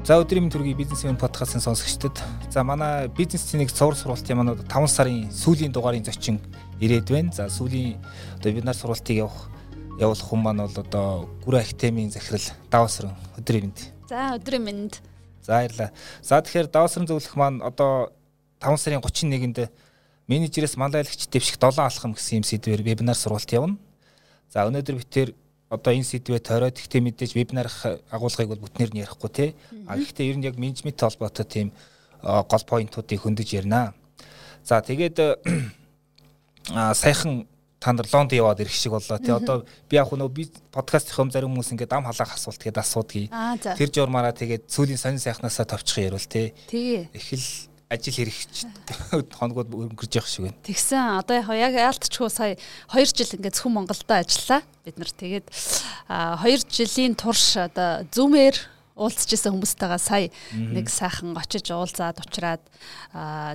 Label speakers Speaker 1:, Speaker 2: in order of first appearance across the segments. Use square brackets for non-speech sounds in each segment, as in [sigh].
Speaker 1: За өдрийн төргийн бизнесмен подкастын сонсогчдод за манай бизнес цэнийг цовр сургалтын манай 5 сарын сүүлийн дугаарын зочин ирээд байна. За сүүлийн одоо бид нар сургалтыг явах явуулах хүн маань бол одоо Гүрэ Академийн захирал Давасрын өдрийн мэнд.
Speaker 2: За өдрийн мэнд.
Speaker 1: За баярлалаа. За тэгэхээр Давасрын зөвлөх маань одоо 5 сарын 31-нд менежерээс манлайлагч дэвших 7 алхам гэсэн юм сэдвээр вебинар сургалт явна. За өнөөдөр бид тэр одоо энэ сэдвээ тойроод гэхдээ мэдээж вебинарх агуулгыг бол бүтнээр нь ярихгүй те. А гэхдээ ер нь яг менежмент холбоотой тийм гол поинтуудыг хөндөж ярина. За тэгээд [clears throat] саяхан та нар лонд яваад ирэх шиг боллоо тий одоо би яг нөө би подкастын зарим хүмүүс ингээд ам халаах асуулт гээд асуудгийг тэр журмаараа тэгээд сүүлийн сонин сайхнасаа товчхон ярил тий их л ажил хэрэгч [laughs] хоногуд өнгөрж явах шиг байна.
Speaker 2: Тэгсэн одоо яг яалтчгүй сая 2 жил ингээд зөвхөн Монголдо ажиллаа. Бид нар тэгээд 2 жилийн турш одоо Zoom-ээр уулзчихсан хүмүүстэйгээ сая нэг сайхан очиж уулзаад уучраад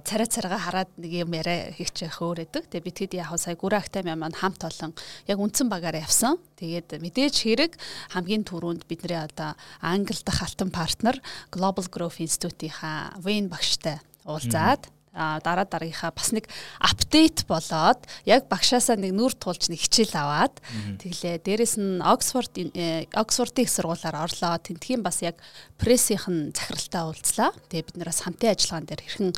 Speaker 2: царай царайгаа хараад нэг юм яриа хийчих хөөрэдэг. Тэгээ бид хэд яг сая Гүрэ Актами маань хамт олон яг үндсэн багаараа явсан. Тэгээд мэдээж хэрэг хамгийн түрүүнд бидний одоо Англи дахь алтан партнер Global Growth Institute-ийнхаа Wayne багштай уулзаад дараа дараагийнхаа бас нэг апдейт болоод яг багшаасаа нэг нүр тулж нэг хичээл аваад тэглээ. Дээрэс нь Оксфорд Оксфордын их сургуулаар орлоо. Тэнтхийн бас яг прессийнхэн захиралтай уулзлаа. Тэгээ бид нараас хамтын ажиллагаан дээр хэрхэн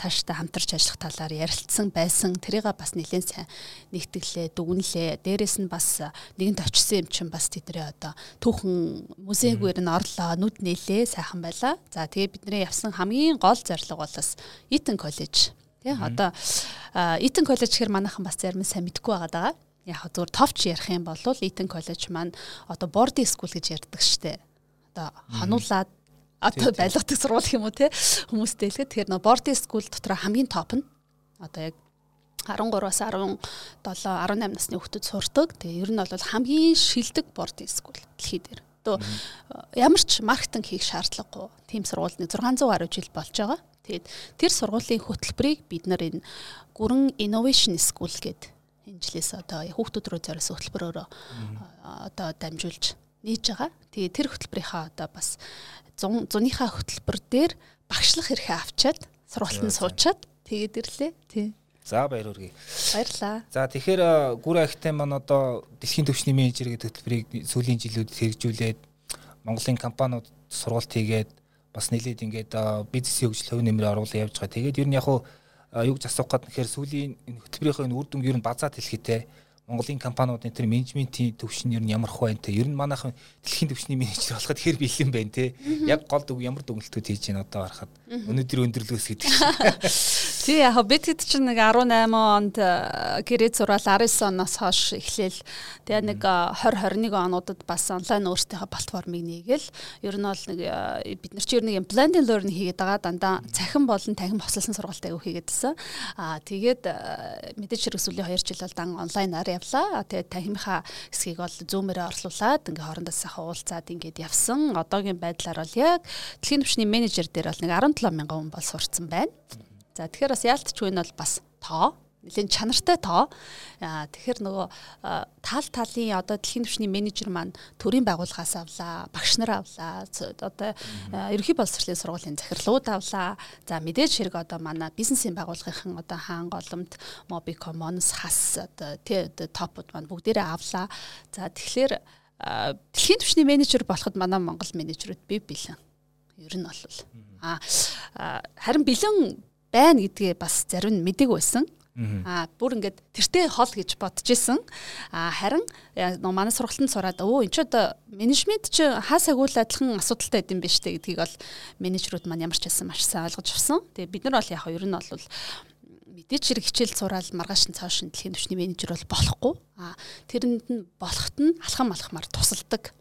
Speaker 2: цаашдаа хамтарч ажиллах талаар ярилцсан байсан. Тэрийг бас нэлээд сайн нэгтгэлээ, дүгнэлээ. Дээрэс нь бас нэгэнт очисон юм чинь бас тэдний одоо түүхэн музейгээр нь орлоо, нүд нээлээ, сайхан байлаа. За тэгээ бидний явсан хамгийн гол зорилго бол бас Eton коллеж. Тий одоо Eton коллеж гэхэр манайхан бас зарим сайн мэдгүй байгаа даа. Яг зөвөр товч ярих юм бол Eton коллеж маань одоо boarding school гэж ярьдаг штэ. Одоо хануулаад одоо байлгадаг сургууль юм уу те хүмүүстэй хэлэхэд тэгэхээр нөө boarding school дотор хамгийн топ нь одоо яг 13-аас 17 18 насны хүүхдүүд сурдаг. Тэгээ ер нь бол хамгийн шилдэг boarding school дэлхий дээр. Одоо ямар ч маркетинг хийх шаардлагагүй. Тим сургууль нэг 600 гаруй жил болж байгаа. Тэгээд тэр сургуулийн хөтөлбөрийг бид нар энэ гүрэн innovation school гэдэг энэ жилээс одоо хүүхдүүд рүү зориулсан хөтөлбөрөөр одоо дамжуулж нээж байгаа. Тэгээ тэр хөтөлбөрийнхаа одоо бас зуныхаа хөтөлбөр дээр багшлах эрхээ авчаад сургуультанд суучаад тэгээд ирлээ. Тий.
Speaker 1: За баяр хүргэе.
Speaker 2: Баярлаа.
Speaker 1: За тэгэхээр гүр ахтай маань одоо дэлхийн төвчний менежер гэдэг хөтөлбөрийг сүүлийн жилүүдэд хэрэгжүүлээд Монголын компаниуд сургалт хийгээд бас нэлээд ингээд бизнесийн хөгжил хувь нэмрээ оруулаад явж байгаа. Тэгээд ер нь яг хуу юу гэж асуух гээд нэхэр сүүлийн хөтөлбөрийнхөө энэ үр дүнг ер нь базаад хэлэхтэй. Монголын компаниуд энэ төр менежментийн төвшин ер нь ямар хөө байна те? Ер нь манайхан дэлхийн төвчний менежер болоход хэр бэлэн байна те. Яг гол дүг ямар дүгнэлтүүд хийж байна одоо харахад? Өнөөдөр өндөрлөөс гэдэг чинь [laughs]
Speaker 2: Тий яг бид хэд чинь нэг 18 онд э, гэрээ зураал 19 оноос хойш эхлээл тэгээ нэг 20 21 онуудад бас онлайн өөрсдийнхөө платформыг нийгээл ер нь бол нэг э, бид нар чи ер юм blended learning хийгээд байгаа дандаа цахим болон танхим хослолсон сургалтаа аягүй хийгээдсэн. Аа тэгээд э, мэдээж хэрэг сүүлийн 2 жил бол дан онлайнаар явлаа. Тэгээд танхимынхаа хэсгийг бол Zoom-ээр орлуулад ингээ хоорондоо сайхан уулзаад ингээд явсан. Одоогийн байдлаар бол яг дэлхийн түвшний менежер дээр бол нэг 17 мянган хүн бол сурцсан байна. За тэгэхээр бас яалтчгүй нь бол бас тоо нэлийн чанартай тоо. Тэгэхээр нөгөө тал талын одоо дэлхийн түвшний менежер маань төрийн байгууллагаас авлаа, багш нар авлаа. Одоо ерөнхий боловсролын сургуулийн захирлууд авлаа. За мэдээж хэрэг одоо манай бизнесийн байгууллагын одоо хаан голомт, Mobicom, Monos хас одоо тий топууд маань бүгдээрээ авлаа. За тэгэхээр дэлхийн түвшний менежер болоход манай Монгол менежерүүд бий бэлэн. Ер нь бол аа харин бэлэн байна гэдгээ бас зарим нь мэдээг байсан. Аа бүр ингээд тэртээ хол гэж бодож исэн. Аа харин нөө манай сургалтанд сураад өө эн чи одоо менежмент чи хаасаагуул адилхан асуудалтай байд юм биш үү гэдгийг бол менежерүүд маань ямар ч хэлсэн маш сайн ойлгож авсан. Тэгээ бид нар бол яг ер нь бол мэдээч хэрэг хичээл сураал маргааш нь цааш нь дэлхийн түвшний менежер бол болохгүй. Аа тэрэнд нь болохт нь алхам алхмаар тусалдаг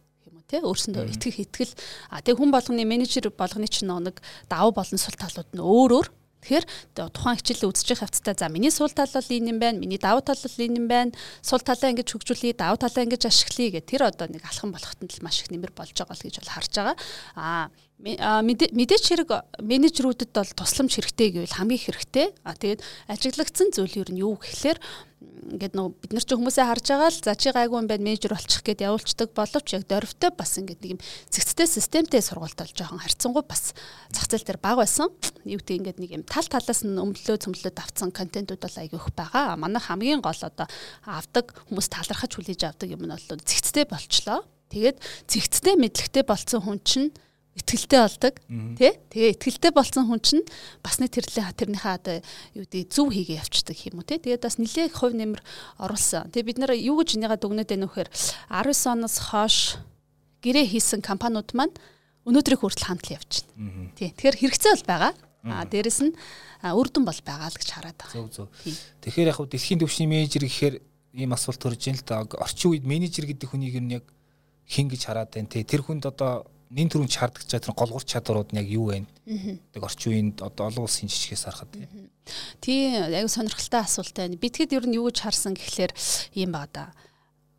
Speaker 2: тий өөрсөндөө итгэх итгэл а тэг хүн болгоны менежер болгоны чинь нэг давуу болон сул талууд нь өөр өөр Тэгэхээр тухайн хичээлээ үзчих хавцтай за миний сул тал бол энэ юм байна, миний давуу тал бол энэ юм байна. Сул талаа ингэж хөгжүүлье, давуу талаа ингэж ашиглая гэх тэр одоо нэг алхам болоход нь л маш их нэмэр болж байгаа л гэж бол харж байгаа. Аа мэдээч хэрэг менежерүүдэд бол тусламж хэрэгтэй гэвэл хамгийн хэрэгтэй. А тэгээд ажиглагдсан зүйл юу нь юу гэхлээр ингээд нөө бид нар ч хүмүүсээ харж байгаа л за чи гайгүй юм байна менежер болчих гээд явуулцдаг боловч яг дөрвтэй бас ингээд нэг юм зэгцтэй системтэй сургалт бол жоохон харьцангуй бас зах зээл дээр баг байсан. Юу гэдэг ингээд нэг юм тал талаас нь өмлөө цөмлөд авцсан контентууд бол айгүй их байгаа. Манай хамгийн гол одоо авдаг хүмүүс талархаж хүлээж авдаг юм нь бол зэгцтэй болчлоо. Тэгээд зэгцтэй мэдлэгтэй болцсон хүн чинь итгэлтэй болдог тий? Тэгээ итгэлтэй болсон хүн чинь бас нэг тэрлээ тэрнийхээ одоо юу гэдэг зөв хийгээ явцдаг юм уу тий? Тэгээд бас нэлээд хувь нэмэр оруулсан тэгээ бид нар юу гэж энийгээ дүгнээд байна вэхээр 19 оноос хойш гэрээ хийсэн компаниуд маань өнөөдрийг хүртэл хамтал явж байна тий. Тэгэхээр хэрэгцээ бол байгаа. А дээрэс нь үр дүн бол байгаа л гэж хараад байгаа.
Speaker 1: Зөв зөв. Тэгэхээр яг дэлхийн төвшний менежер гэхээр ийм асуулт төрж ийн л да орчин үед менежер гэдэг хүнийг нь яг хин гэж хараад байна тий тэр хүнд одоо нин төрөнд шаарддаг чадвар голгуурч чадварууд нь яг юу вэ? Тэг орчин үеинд одоо олон улсын жишгээс харахад.
Speaker 2: Тий, аяг сонирхолтой асуулт байна. Битгэд ер нь юу гэж харсан гэхлээр ийм ба да.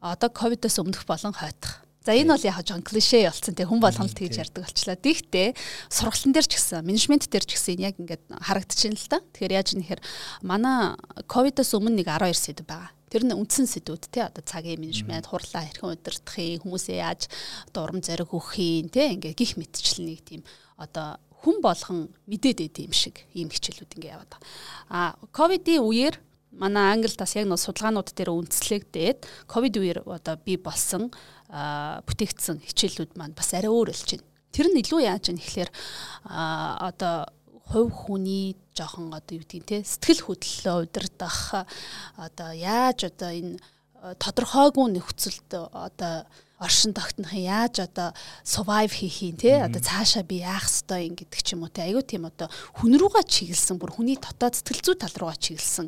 Speaker 2: Одоо ковидоос өмнөх болон хойтох. За энэ бол яг жоон клишэ болсон тийм хүн болгоно л тэгж ярьдаг болчлаа. Дихтээ сургалтын дээр ч гэсэн менежмент дээр ч гэсэн яг ингээд харагдчихээн л та. Тэгэхээр яаж нэхэр манай ковидоос өмнө нэг 12 сэдв байгаа. Тэр нь үндсэн сэдвүүд тий одоо цагийн менежмент, хурлаа хэрхэн удирдахыг, хүмүүсээ яаж дурам зориг өгөхийг тий ингээ гих мэтчил нэг тийм одоо хүн болгон мэдээд байд юм шиг ийм хичээлүүд ингээ яваад байгаа. А ковидын үеэр манай Англид бас яг нэг судалгаанууд дээр үндэслэгдээд ковид үеэр одоо би болсон бүтээгдсэн хичээлүүд маань бас арай өөр болж байна. Тэр нь илүү яаж юм ихлээр одоо хувь хүний жоохон одоо юу гэдгийг те сэтгэл хөдлөлөө удирдах одоо яаж одоо энэ тодорхойгүй нөхцөлд одоо оршин тогтнохын яаж одоо survive хийх юм те одоо цаашаа би яах ёстой юм гэдэг ч юм уу те аюу тийм одоо хүн руугаа чиглэсэн бүр хүний дотоод сэтгэл зүй тал руугаа чиглэсэн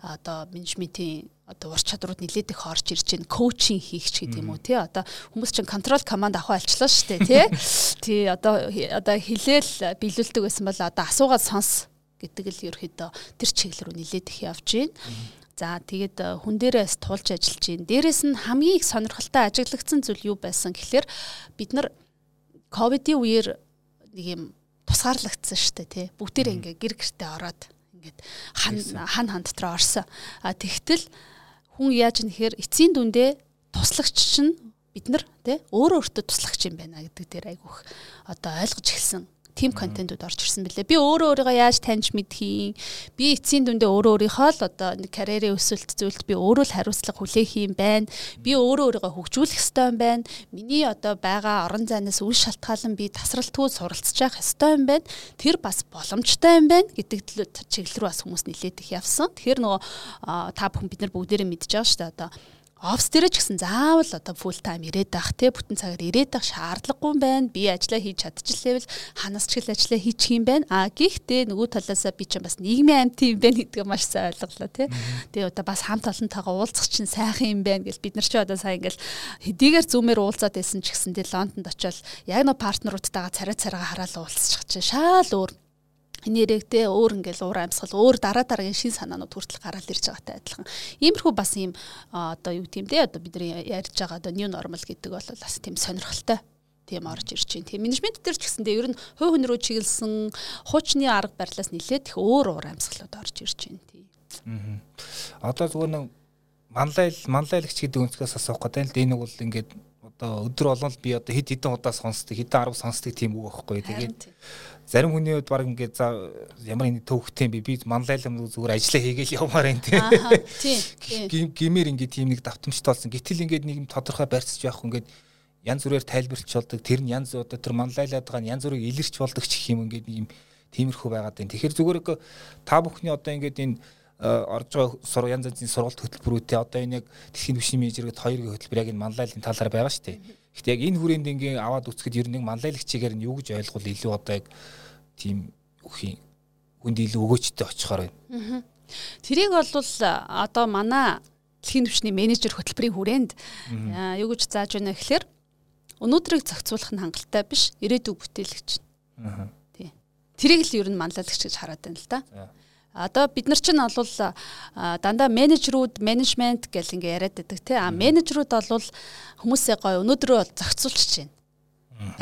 Speaker 2: одоо менежментийн одоо ур чадрууд нилээд их орж ирж байна коучинг хийх ч гэдэг юм уу тий одоо хүмүүс чинь контрол команд авах болчлоо шүү дээ тий [laughs] тий одоо одоо хилээл биелүүлдэг байсан бол одоо асуугаад сонс гэдэг л ерөөхдөө тэр чиглэл рүү нилээд их явж байна За тэгээд хүн дээрээс тулж ажиллаж байна. Дээрээс нь хамгийн их сонирхолтой ажиглагдсан зүйл юу байсан гэхэлэр бид нар ковидын үеэр нэг юм тусгаарлагдсан шүү дээ тий. Бүгдээр ингээ гэр гэртээ ороод ингээд хан хан хан дотор орсон. А тэгтэл хүн яаж нэхэр эцсийн дүндээ туслагч чинь бид нар тий өөрөө өөртөө туслагч юм байна гэдэг дээр айгүйх одоо ойлгож эхэлсэн тийм контентууд орж ирсэн бэлээ. Би өөрөө өөрийгөө яаж таньж мэдхийн. Би эцсийн дүндээ өөрөө өөрийнхөө л одоо нэг карьерийн өсөлт зүйлд би өөрөө л хариуцлага хүлээх юм байна. Би өөрөө өөрийгөө хөгжүүлэх ёстой юм байна. Миний одоо байгаа орон зайнаас үл шалтгаалan би тасралтгүй суралцж явах ёстой юм байна. Тэр бас боломжтой юм байна гэдэг чиглэл рүү бас хүмүүс нилээд их явсан. Тэгэхээр нөгөө та бүхэн бид нар бүгдээрээ мэдж байгаа шүү дээ одоо офс дээр ч гэсэн заавал одоо full time ирээд байх те бүтэн цагаар ирээд байх шаардлагагүй юм байна. Би ажиллаа хийж чадчихлээвэл ханаас ч л ажиллаа хийчих юм байна. А гэхдээ нөгөө талаасаа би ч бас нийгмийн амт юм байна гэдгийг маш сайн ойлголоо те. Тэгээ одоо бас хамт олонтойгоо уулзах чинь сайхан юм байна гэл бид нар ч одоо сайн ингээл хэдийгээр зүүмээр уулзаад байсан ч гэсэн тэгээ Лондонд очиод яг нэг партнеруудтайгаа царай царайгаа хараад уулзчих чинь шал өөр нэрэгтэй өөр ингээл уур амьсгал өөр дараа дараагийн шин санаанууд хүртэл гараад ирж байгаатай адилхан. Иймэрхүү бас ийм одоо юу гэм те одоо бид нар ярьж байгаа одоо new normal гэдэг бол бас тийм сонирхолтой тийм орж ирж байна. Тийм менежмент дээр ч гэсэндээ ер нь хувь хүн рүү чиглэсэн хуучны арга барилаас нэлээд их өөр уур амьсгалууд орж ирж байна тийм.
Speaker 1: Аа. Одоо зүгээр нэг манлайл манлайлагч гэдэг өнцгөөс асуух гэдэг л энэ бол ингээд одоо өдөр болгон би одоо хэд хэдэн удаа сонсдог хэдэн 10 сонсдог тийм үг байхгүй. Тэгээд зарим хүний хувьд баг ингээд за ямар нэг төвхтэй би би манлайлам зүгээр ажиллаа хийгээл явмаар юм тийм. Гимээр ингээд тийм нэг давтамжтай болсон. Гэтэл ингээд нэг тодорхой барьцж явах ингээд янз бүрээр тайлбарлаж болдог. Тэр нь янз одоо тэр манлайлаад байгаа нь янз бүрийг илэрч болдог ч гэх юм ингээд ийм тиймэрхүү байгаад байна. Тэгэхээр зүгээр та бүхний одоо ингээд энэ орж байгаа сур янз янзын сургалт хөтөлбөрүүдтэй одоо энэ яг дэлхийн түвшний менежергээд хоёрын хөтөлбөр яг энэ манлайлалын талаар байгаа шүү дээ. Гэхдээ яг энэ хүрээнд ингээ аваад үцхэд ер нь манлайлагчигээр нь юу гэж ойлгол илүү одоо яг тийм үхийн хүнд илүү өгөөчтэй очихоор байна.
Speaker 2: Тэрийг бол одоо манай дэлхийн түвшний менежер хөтөлбөрийн хүрээнд юу гэж зааж байна гэхээр өнөөдрийг зохицуулах нь хангалттай биш ирээдүйг бүтээлгч. Аа. Тий. Тэрийг л ер нь манлайлагч гэж хараад байна л да. Одоо бид нар чинь бол дандаа менежерүүд, менежмент гэл ингээ яриад байдаг тий. А менежерүүд бол хүмүүсээ гоё өнөөдрөө зохицуулчих чинь.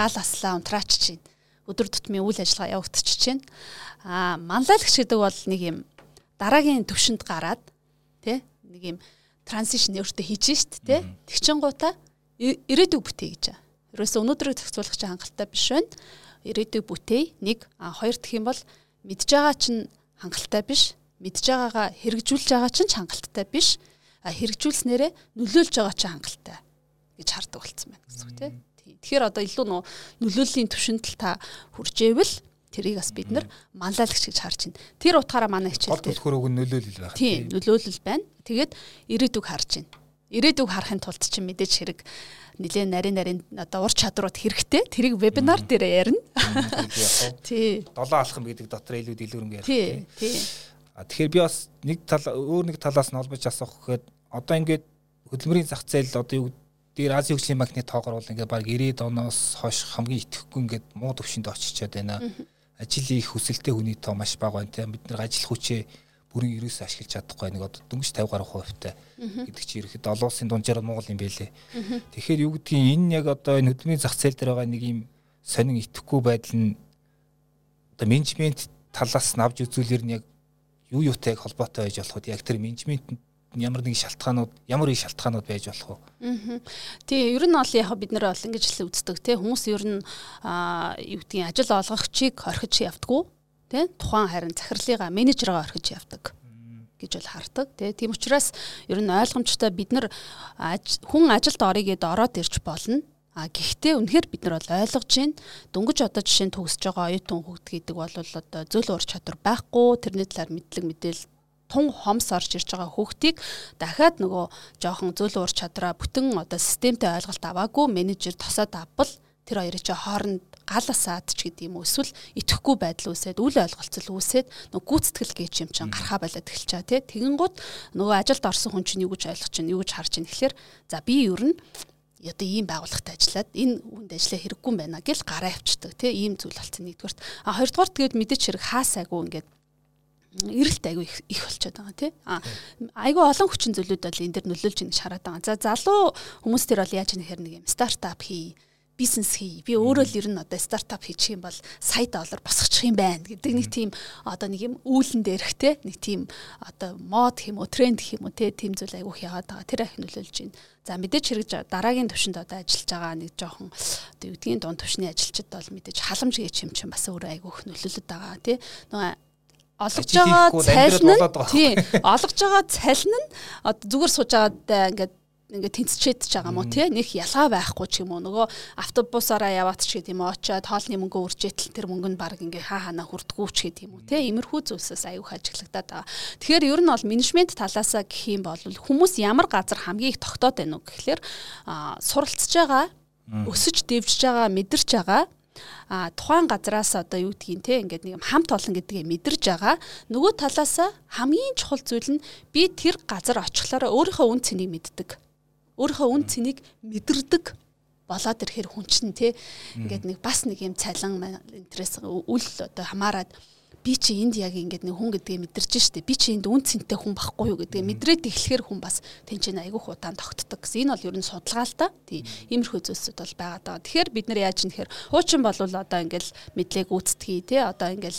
Speaker 2: Гал аслаа унтраачиж чинь. өдөр тутмын үйл ажиллагаа явагдчихж байна. Аа манлайлагч гэдэг бол нэг юм дараагийн төвшөнд гараад тий нэг юм транзишн өөртөө хийж шít тий тэгчингуудаа ирээдүг бүтээ гэж. Ерөөсө өнөөдрийг зохицуулах чинь хангалттай биш байна. Ирээдүг бүтээ. Нэг а хоёр дахь юм бол мэдж байгаа чинь хангалттай биш. Мэдж байгаагаа хэрэгжүүлж байгаа чинь хангалттай биш. А хэрэгжүүлснээрээ нөлөөлж байгаа чинь хангалттай гэж хардаг болсон байна гэсэн үг тий. Тэгэхээр одоо илүү нөө нөлөөллийн түвшинд л та хүрчээвэл тэрийг бас бид нар манлайлагч гэж харж байна. Тэр утгаараа манай хичээл
Speaker 1: дээр гол төлхөр үг нөлөөлөл байна.
Speaker 2: Тийм, нөлөөлөл байна. Тэгээд ирээдүг харж байна. Ирээдүг харахын тулд чинь мэдээж хэрэг нэлээ нарийн нарийн одоо ур чадрууд хэрэгтэй. Тэрийг вебинар дээр ярина. [laughs]
Speaker 1: Тий. Долоо алхам гэдэг дотор илүү дэлгэрэнгүй
Speaker 2: ярих. Тий. Тий.
Speaker 1: А тэгэхээр би бас нэг тал өөр нэг талаас нь олбож асуух гэхэд одоо ингээд хөдөлмөрийн зах зээл одоо юу дээр Азийн хөгжлийн банкны тоогоор бол ингээд баг 90-ад оноос хойш хамгийн итгэхгүй ингээд муу төвшөнд очичоод байна. Ажил их хүсэлтэй хүний тоо маш бага байна. Бид нар ажил хүчээ бүрэн ерөөсөө ашиглаж чадахгүй нэг одоо дөнгөж 50 гаруй хувьтай гэдэг чи ирэхэд олон улсын дунджаар Монгол юм байлээ. Тэгэхээр юу гэдгийг энэ яг одоо энэ хөдөлмөрийн зах зээл дээр байгаа нэг юм сонин итгэхгүй байдал нь одоо менежмент талаас нь авч үзүүлэр нь яг юу юутай холбоотой байж болох вэ? Яг тэр менежментэнд ямар нэг шалтгаанууд ямар их шалтгаанууд байж болох вэ?
Speaker 2: Тий, ер нь бол яг бид нэр бол ингэж л үздэг тий хүмүүс ер нь юу гэдгийг ажил олгогчийг орхиж явдггүй тий тухайн харин захирлыгаа менежергаа орхиж явдаг гэж бол хардаг тий тийм учраас ер нь ойлгомжтой бид нар хүн ажилд орё гэдээ ороод ирж болно А гэхдээ үнэхээр бид нар бол ойлгож байна. Дөнгөж одоо жишээ нь төгсөж байгаа оюутан хүүхд гэдэг бол одоо зөөл ур чадвар байхгүй, тэрний талаар мэдлэг мэдээлэл тун хомс орж ирж байгаа хүүхдийг дахиад нөгөө жоохон зөөл уур чадраа бүтэн одоо системтэй ойлголт аваагүй менежер тосоод авбал тэр хоёрын чи хооронд галасаад ч гэдэг юм уу эсвэл итгэхгүй байдал үүсээд үл ойлголцол үүсээд нөгөө гүйцэтгэл гэж юм чинь гархаа болоод эхэлж байгаа тий. Тэгэн гут нөгөө ажилд орсон хүн чинь юу гэж ойлгож чинь юу гэж харж чинь тэгэхээр за би ер нь одоо ийм байгууллагад ажиллаад энэ хүнд ажиллаа хэрэггүй юм байна гэл гараа авчдаг тий. Ийм зүйл болсон нэгдүгürt. А хоёрдугаар тэгээд мэдээч хэрэг хаасаагүй ингээд эрэлт айгүй их, их болчиход байгаа тий. А айгүй олон хүчин зүйлүүд бол энэ дэр нөлөөлж ийн шараад байгаа. За залуу хүмүүс төр бол яаж нэхэр нэг юм стартап хий бизнес хий. Би өөрөө л ер нь одоо стартап хийчих юм бол сая доллар босгочих юм байна гэдэг нэг тийм одоо нэг юм үүлэн дээрх те нэг тийм одоо мод хэм үү тренд хэм үү те тийм зүйл айгүйх яагаад байгаа. Тэр их нөлөөлж байна. За мэдээч хэрэгж дараагийн төвшөнд одоо ажиллаж байгаа нэг жоохон одоо юу гэдгийг дунд төвшний ажилчид бол мэдээж халамж гэж юм чинь бас өөрөө айгүйх нөлөөлөд байгаа тий. Нөгөө олгож байгаа цалин нь тий олгож байгаа цалин нь одоо зүгээр сууж байгаадаа ингээд ингээд тэнцчээд ч байгаа мó тий нэг ялгаа байхгүй ч юм уу? Нөгөө автобусаараа яваад ч гэдэм үү очиод хоолны мөнгө үржээтэл тэр мөнгө нь баг ингээ хаа ханаа хүрдгүү ч гэдэм үү тий имерхүү зүйлсээс аюух ажиглагдаад байгаа. Тэгэхээр ер нь бол менежмент талаасаа гэх юм бол хүмүүс ямар газар хамгийн их тогтоод байна уу гэхэлэр суралцж байгаа өсөж дэвжж байгаа мэдэрч байгаа а тухайн газраас одоо юу гэдгийг те? Ингээд нэг хамт олон гэдгийг мэдэрж байгаа. Нөгөө талаас хамгийн чухал зүйл нь би тэр газар очихлоор өөрийнхөө үн цэнийг мэддэг өөрийнхөө үн цэнийг мэдэрдэг болоод ирэхээр хүн чинь те ингээд нэг бас нэг юм цалин интерес үл одоо хамаарад би чи энд яг ингээд нэг хүн гэдгийг мэдэрч штэ. Би чи энд үн цэнтэй хүн байхгүй юу гэдгийг мэдрээд эхлэхээр хүн бас тэнцэн айгүйх удаан тогтдог гэсэн. Энэ бол ер нь судалгаа л та тийм иймэрхүү зүйлсүүд бол байгаа тэгэхээр бид нар яаж нэхэр хуучин бол одоо ингээд мэдлэг гүйцэтгэе тий. Одоо ингээд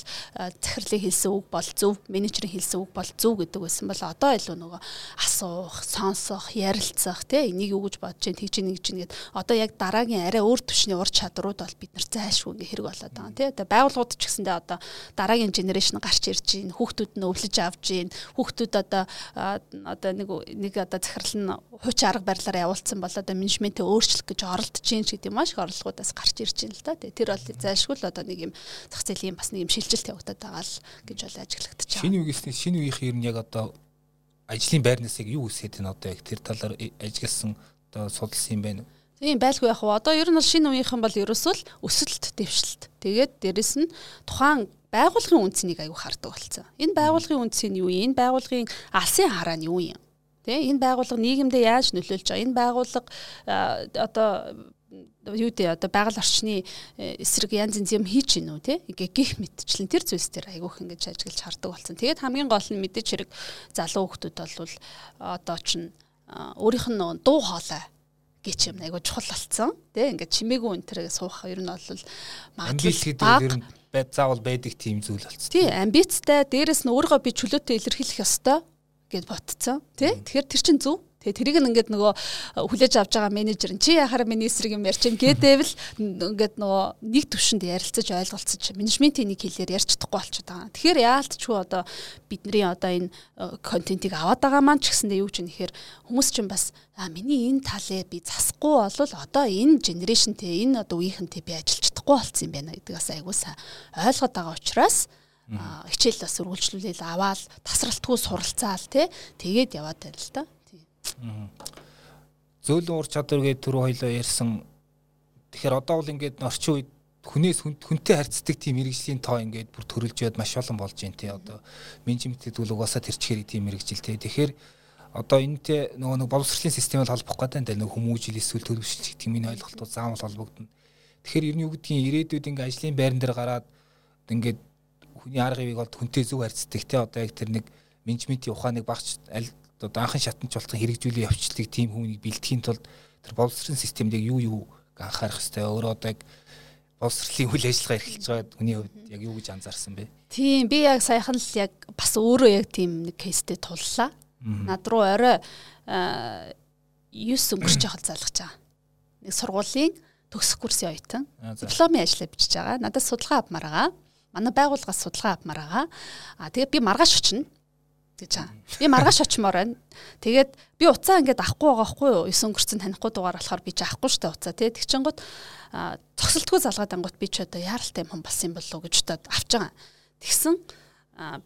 Speaker 2: захирлын хэлсэн үг бол зөв менежерийн хэлсэн үг бол зөв гэдэг байсан бол одоо илүү нөгөө асуух сонсох ярилцах тий. Энийг юу гэж бодож чинь тэгж нэг чинь гээд одоо яг дараагийн арай өөр төвшний ур чадрууд бол бид нар зайлшгүй ингээ хэрэг болоод байгаа тий. Одоо байгууллагууд ч гэсэндээ одоо дараагийн генерашн гарч ирж байна. Хүүхдүүд нь өвлөж авж байна. Хүүхдүүд одоо одоо нэг нэг одоо захирал нь хууч арга барилаар явуулсан бол одоо менежментээ өөрчлөх гэж оролдож чинь гэдэг маш их орлогоудаас гарч ирж байна л да. Тэр бол зайлшгүй л одоо нэг юм зах зээлийн бас нэг юм шилжилт явагдаад байгаа л гэж бол ажиглагдаж
Speaker 1: байгаа. Шинэ үеийн шинэ үеийнх ер нь яг одоо ажлын байрнаас яг юу үсээд байна одоо яг тэр талаар ажигласан одоо судалсан юм байна уу?
Speaker 2: Тийм байлгүй яг одоо ер нь бол шинэ үеийнхэн бол ерөөсөө л өсөлт дэвшилт. Тэгээд дээрэс нь тухайн байгуулгын үндснийг аягүй хардаг болсон. Энэ байгуулгын үндс нь юу юм? Энэ байгуулгын алсын хараа нь юу юм? Тэ энэ байгууллага нийгэмдээ яаж нөлөөлж байгаа? Энэ байгууллага одоо юу дээ одоо байгаль орчны э, эсрэг янз янз юм хийж гинүү те ингээ гих мэдчлэн тэр зүйлс дээр айгүйх ингэж ажиглаж хардаг болсон. Тэгээд хамгийн гол нь мэдээж хэрэг залуу хүмүүс бол одоо ч өөрийнх нь дуу хоолой гэж юм айгу чухал болсон. Тэ ингээд чимээгүй энэ суух ер нь бол
Speaker 1: ер нь байд заавал байдаг тийм зүйл болсон.
Speaker 2: Тий, амбицтай дээрэс нь өөрийгөө би чөлөөтэй илэрхийлэх ёстой гэд ботцсон. Тэ? Тэгэхээр тэр чинь зөв. Тэгээ тэрийг нь ингээд нөгөө э, хүлээж авч байгаа менежер нь чи яхаар миний эсрэг юм ярьж юм гэдэвэл ингээд нөгөө нэг төвшөнд ярилцаж ойлголцож менежментийн нэг хэлээр ярьж чадахгүй болчиход байгаа. Тэгэхээр яалтчгүй одоо бидний одоо энэ э, контентийг аваад байгаа маань ч гэсэндээ юу ч юм нэхэр хүмүүс чинь бас а миний энэ талээ би засахгүй болвол одоо энэ генерашнтэй энэ одоо үеийнхэнтэй би ажиллаж чадахгүй болцсон юм байна гэдэг бас айгуу сайн ойлгоод байгаа учраас хичээл бас үргэлжлүүлэл аваад тасралтгүй суралцаал тий тэгээд яваад байна л да.
Speaker 1: Зөөлөн ур чадвар гэдэг түрүү хоёлоо ярьсан. Тэгэхээр одоо бол ингээд орчин үед хүнээс хүнтэй харьцдаг тийм мэрэгжлийн тоо ингээд бүр төрөлж яд маш олон болж байна тий одоо. Менежментэд бол угаасаа тэрчгээр тийм мэрэгжил тий тэгэхээр одоо энэтэй нөгөө нэг боловсролын системээр холбох гэдэг нь нөгөө хүмүүжил эсвэл төлөвшөлт гэдэг миний ойлголтууд заавал холбогдно. Тэгэхээр ер нь юу гэдгийг ирээдүйд ингээд ажлын байран дээр гараад ингээд хүний арга ивийг бол хүнтэй зөв харьцдаг тий одоо яг тэр нэг менежментийн ухааныг багч одоо анхан шатанч болтон хэрэгжүүлээ явуулдаг тийм хүнийг бэлтгэхийн тулд тэр боловсролын системдээ юу юу анхаарах хэрэгтэй өөрөө одоо яг боловсролын үйл ажиллагаа эрхэлж байгаа хүний хувьд яг юу гэж анзаарсан бэ?
Speaker 2: Тийм би яг саяхан л яг бас өөрөө яг тийм нэг кейстэй туллаа. Над руу орой 9 өнгөрч явах залгаж байгаа. Нэг сургуулийн төгсөх курсын оюутан дипломын ажлаа бичиж байгаа. Надад судалгаа авмаар байгаа. Манай байгууллагаас судалгаа авмаар байгаа. А тэгээ би маргааш очино гэж байгаа. Би маргааш очимоор байна. Тэгээд би уцаа ингээд авахгүй байгаа хгүй юу? 9 өнгөрцөн танихгүй дугаар болохоор би ч авахгүй штэ уцаа тий. Тэгчингууд цогцолтгүй залгаад ангууд би ч одоо яаралтай юм болсон юм болов уу гэж удаад авч байгаа. Тэгсэн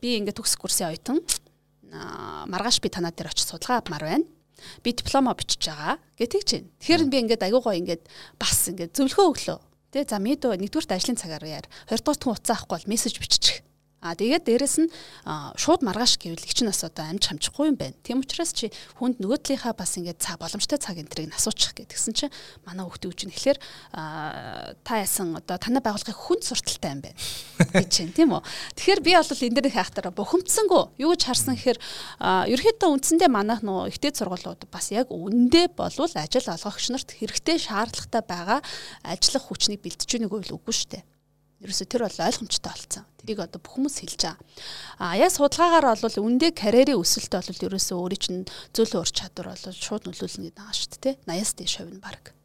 Speaker 2: би ингээд төгс курсын оюутан маргааш би танаа дээр очиж судалгаа авмаар байна. Би диплома бичиж байгаа. Гэ тэгж байна. Тэгэхээр би ингээд аягүй гоо ингээд бас ингээд зөвлөгөө өглөө. Тэ за мэдөө нэгдүгürt ажлын цагаар яар. Хоёрдугаарт хүн уцаа авахгүй бол мессеж бичих А тэгээд дээрэс нь шууд маргааш гэвэл их чинь бас одоо амж хамжихгүй юм байна. Тийм учраас чи хүнд нөгөө талынхаа бас ингээд цаг боломжтой цаг энтрийг асуучих гэдгсэн чинь манай хүүхдээ үуч нь тэгэхээр та ясан одоо танай байгууллагын хүнд сурталтай юм байна гэж чинь тийм үү. Тэгэхээр би бол энэ дэрийн хайхтараа бухимдсангүй юу гэж харсан гэхээр ерөөхдөө үндсэндээ манайх нөгөө ихтэй сургуулиуд бас яг үндэ болвол ажил олгогч нарт хэрэгтэй шаардлагатай байгаа ажиллах хүчнийг бэлтэж өгнэг үгүй шүү дээ. Ерөөсө тэр бол ойлгомжтой болсон. Тэрийг одоо бүх хүмүүс хэлж байгаа. А яа судалгаагаар бол үндэ карьерийн өсөлт бол ерөөсө өөрийн чинь зөөлөн ур чадвар бол шууд нөлөөлнө гэдэг байгаа шүү дээ. 80-аас дээш хувь нь баг.